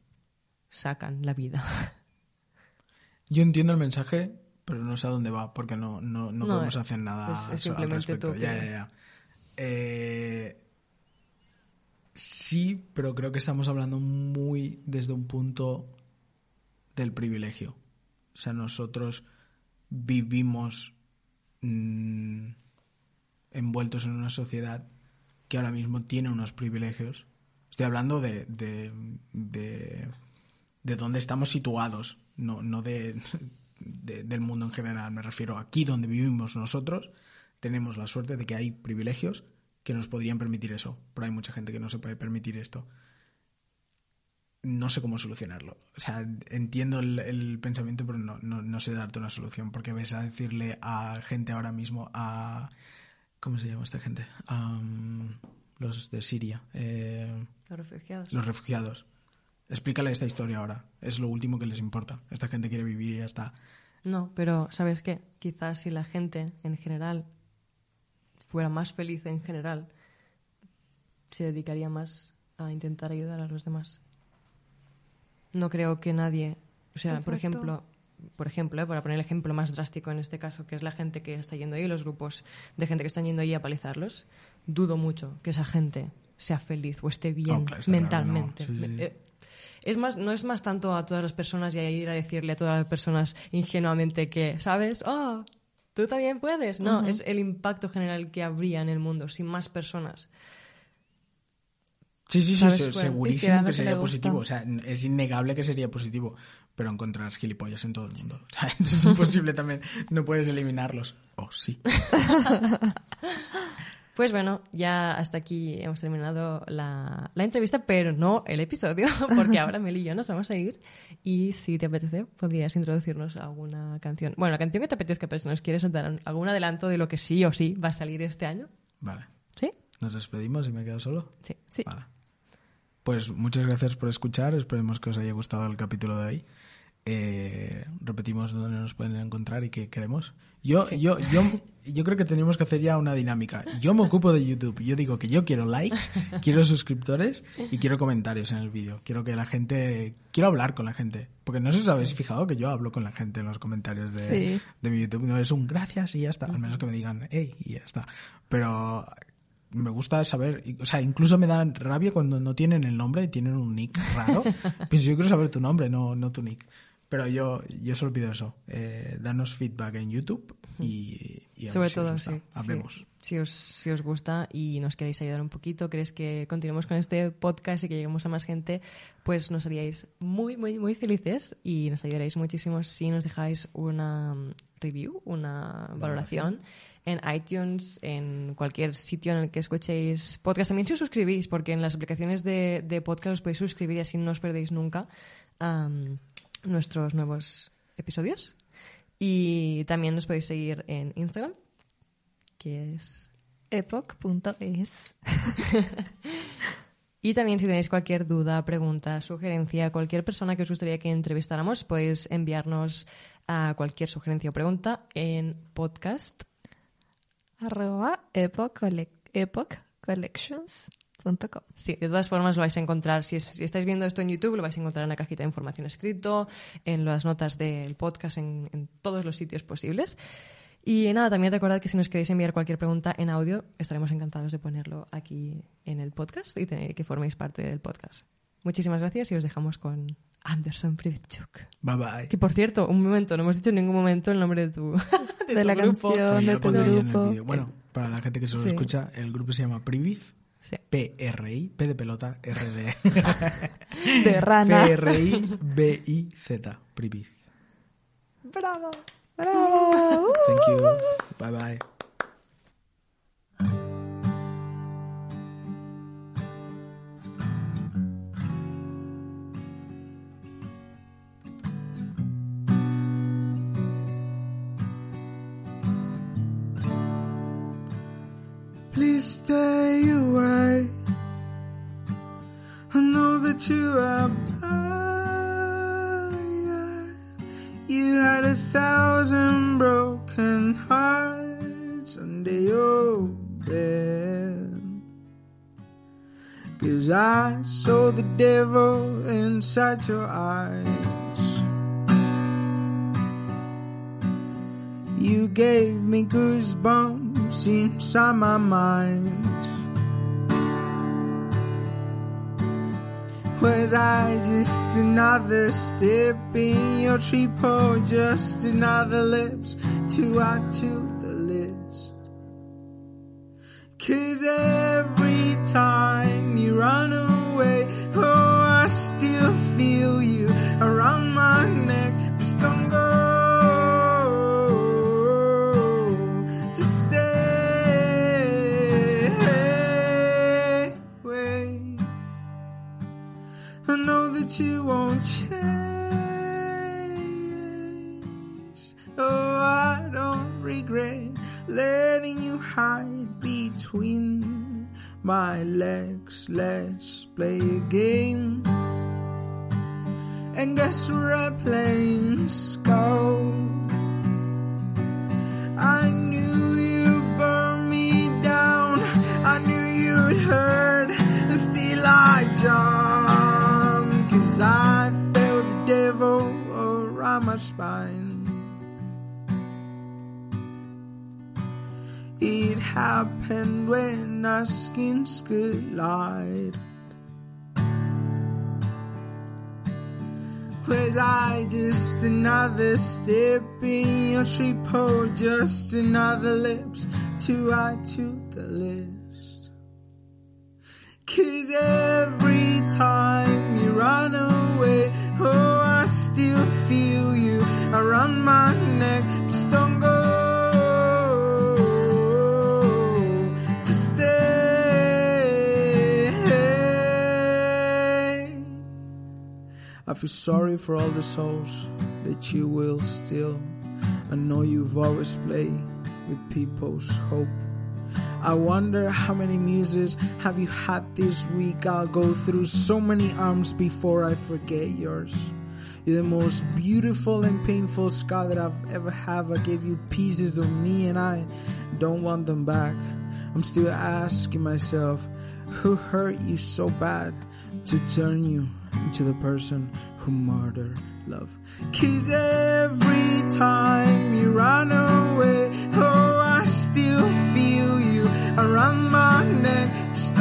sacan la vida. Yo entiendo el mensaje, pero no sé a dónde va, porque no, no, no, No, podemos hacer nada es- es al respecto. tú Ya, que- ya, ya. Eh, sí, pero creo que estamos hablando muy desde un punto del privilegio. O sea, nosotros vivimos mm, envueltos en una sociedad que ahora mismo tiene unos privilegios. Estoy hablando de, de, de, de dónde estamos situados, no, no de- del mundo en general. Me refiero aquí donde vivimos nosotros, tenemos la suerte de que hay privilegios que nos podrían permitir eso, pero hay mucha gente que no se puede permitir esto. No sé cómo solucionarlo. O sea, entiendo el, el pensamiento, pero no, no, no sé darte una solución, porque ves a decirle a gente ahora mismo, a... ¿Cómo se llama esta gente? Los de Siria. eh, Los refugiados. los refugiados. Explícale esta historia ahora. Es lo último que les importa. Esta gente quiere vivir y ya está. No, pero ¿sabes qué? Quizás si la gente en general fuera más feliz en general, se dedicaría más a intentar ayudar a los demás. No creo que nadie, o sea, por ejemplo, por ejemplo, ¿eh? para poner el ejemplo más drástico en este caso, que es la gente que está yendo ahí, los grupos de gente que están yendo ahí a palizarlos, dudo mucho que esa gente sea feliz o esté bien Oh, claro, no. mentalmente. Sí, sí, sí. Eh, es más, no es más tanto a todas las personas y a ir a decirle a todas las personas ingenuamente que, ¿sabes? Oh, tú también puedes. No, es el impacto general que habría en el mundo si más personas. Sí, sí, sí, segurísimo que que sería positivo. O sea, es innegable que sería positivo. Pero encontrarás gilipollas en todo el mundo. O sea, es imposible también. No puedes eliminarlos. Oh, sí. Pues bueno, ya hasta aquí hemos terminado la, la entrevista, pero no el episodio, porque ahora Mel y yo nos vamos a ir. Y si te apetece, podrías introducirnos alguna canción. Bueno, la canción que te apetezca, pero si nos quieres dar algún adelanto de lo que sí o sí va a salir este año. Vale. ¿Sí? Nos despedimos y me quedo solo. Sí. Sí. Vale. Pues muchas gracias por escuchar. Esperemos que os haya gustado el capítulo de hoy. Eh, repetimos dónde nos pueden encontrar y qué queremos. Yo, yo, yo, yo creo que tenemos que hacer ya una dinámica. Yo me ocupo de YouTube. Yo digo que yo quiero likes, quiero suscriptores y quiero comentarios en el vídeo. Quiero que la gente, quiero hablar con la gente. Porque no sé si os habéis fijado que yo hablo con la gente en los comentarios de, Sí. de mi YouTube. No es un gracias y ya está. Al menos que me digan, hey, y ya está. Pero me gusta saber, o sea, incluso me dan rabia cuando no tienen el nombre y tienen un nick raro. Pienso, yo quiero saber tu nombre, no, no tu nick. Pero yo, yo solo pido eso, eh, danos feedback en YouTube y, y a Sobre ver si os todo, gusta. sí. Hablemos. sí. Si os, si os gusta y nos queréis ayudar un poquito, queréis que continuemos con este podcast y que lleguemos a más gente, pues nos haríais muy, muy, muy felices y nos ayudaréis muchísimo si nos dejáis una mm, review, una valoración en iTunes, en cualquier sitio en el que escuchéis podcast. También si os suscribís, porque en las aplicaciones de, de podcast os podéis suscribir y así no os perdéis nunca nuestros nuevos episodios. Y también nos podéis seguir en Instagram, que es... Epoch.es. Y también si tenéis cualquier duda, pregunta, sugerencia, cualquier persona que os gustaría que entrevistáramos, podéis enviarnos a cualquier sugerencia o pregunta en podcast. Arroba epoch, collec- epochcollections.com. Sí, de todas formas lo vais a encontrar. Si, es- si estáis viendo esto en YouTube, lo vais a encontrar en la cajita de información escrito, en las notas del podcast, en, en todos los sitios posibles. Y nada, también recordad que si nos queréis enviar cualquier pregunta en audio, estaremos encantados de ponerlo aquí en el podcast y tener- que forméis parte del podcast. Muchísimas gracias y os dejamos con Anderson Privchuk. Bye bye. Que por cierto, un momento, no hemos dicho en ningún momento el nombre de tu, De tu la grupo. canción. De tu grupo. Bueno, para la gente que solo Sí. escucha, el grupo se llama Priviz. Sí. P-R-I, P de pelota, R de... De rana. P-R-I-B-I-Z. Priviz. ¡Bravo! ¡Bravo! Thank you. Bye bye. Stay away. I know that you are bad. You had a thousand broken hearts under your bed. Cause I saw the devil inside your eyes. You gave me goosebumps inside my mind. Was I just another step in your tree or just another lips to add to the list? Cause every time you run away, oh, I still feel you around my neck. Just don't go you won't change. Oh, I don't regret letting you hide between my legs. Let's play a game. and guess where airplanes go. I knew you burn me down. I knew you'd hurt, still I jumped. Cause I felt the devil around my spine. It happened when our skins collided. Was I just another step in your trip or just another lips to add to the list? Cause every time run away, oh, I still feel you around my neck. Just don't go to stay. I feel sorry for all the souls that you will steal. I know you've always played with people's hope. I wonder how many muses have you had this week? I'll go through so many arms before I forget yours. You're the most beautiful and painful scar that I've ever had. I gave you pieces of me and I don't want them back. I'm still asking myself, who hurt you so bad to turn you into the person who murdered love? Cause every time you run away, oh, I still feel around my neck. Just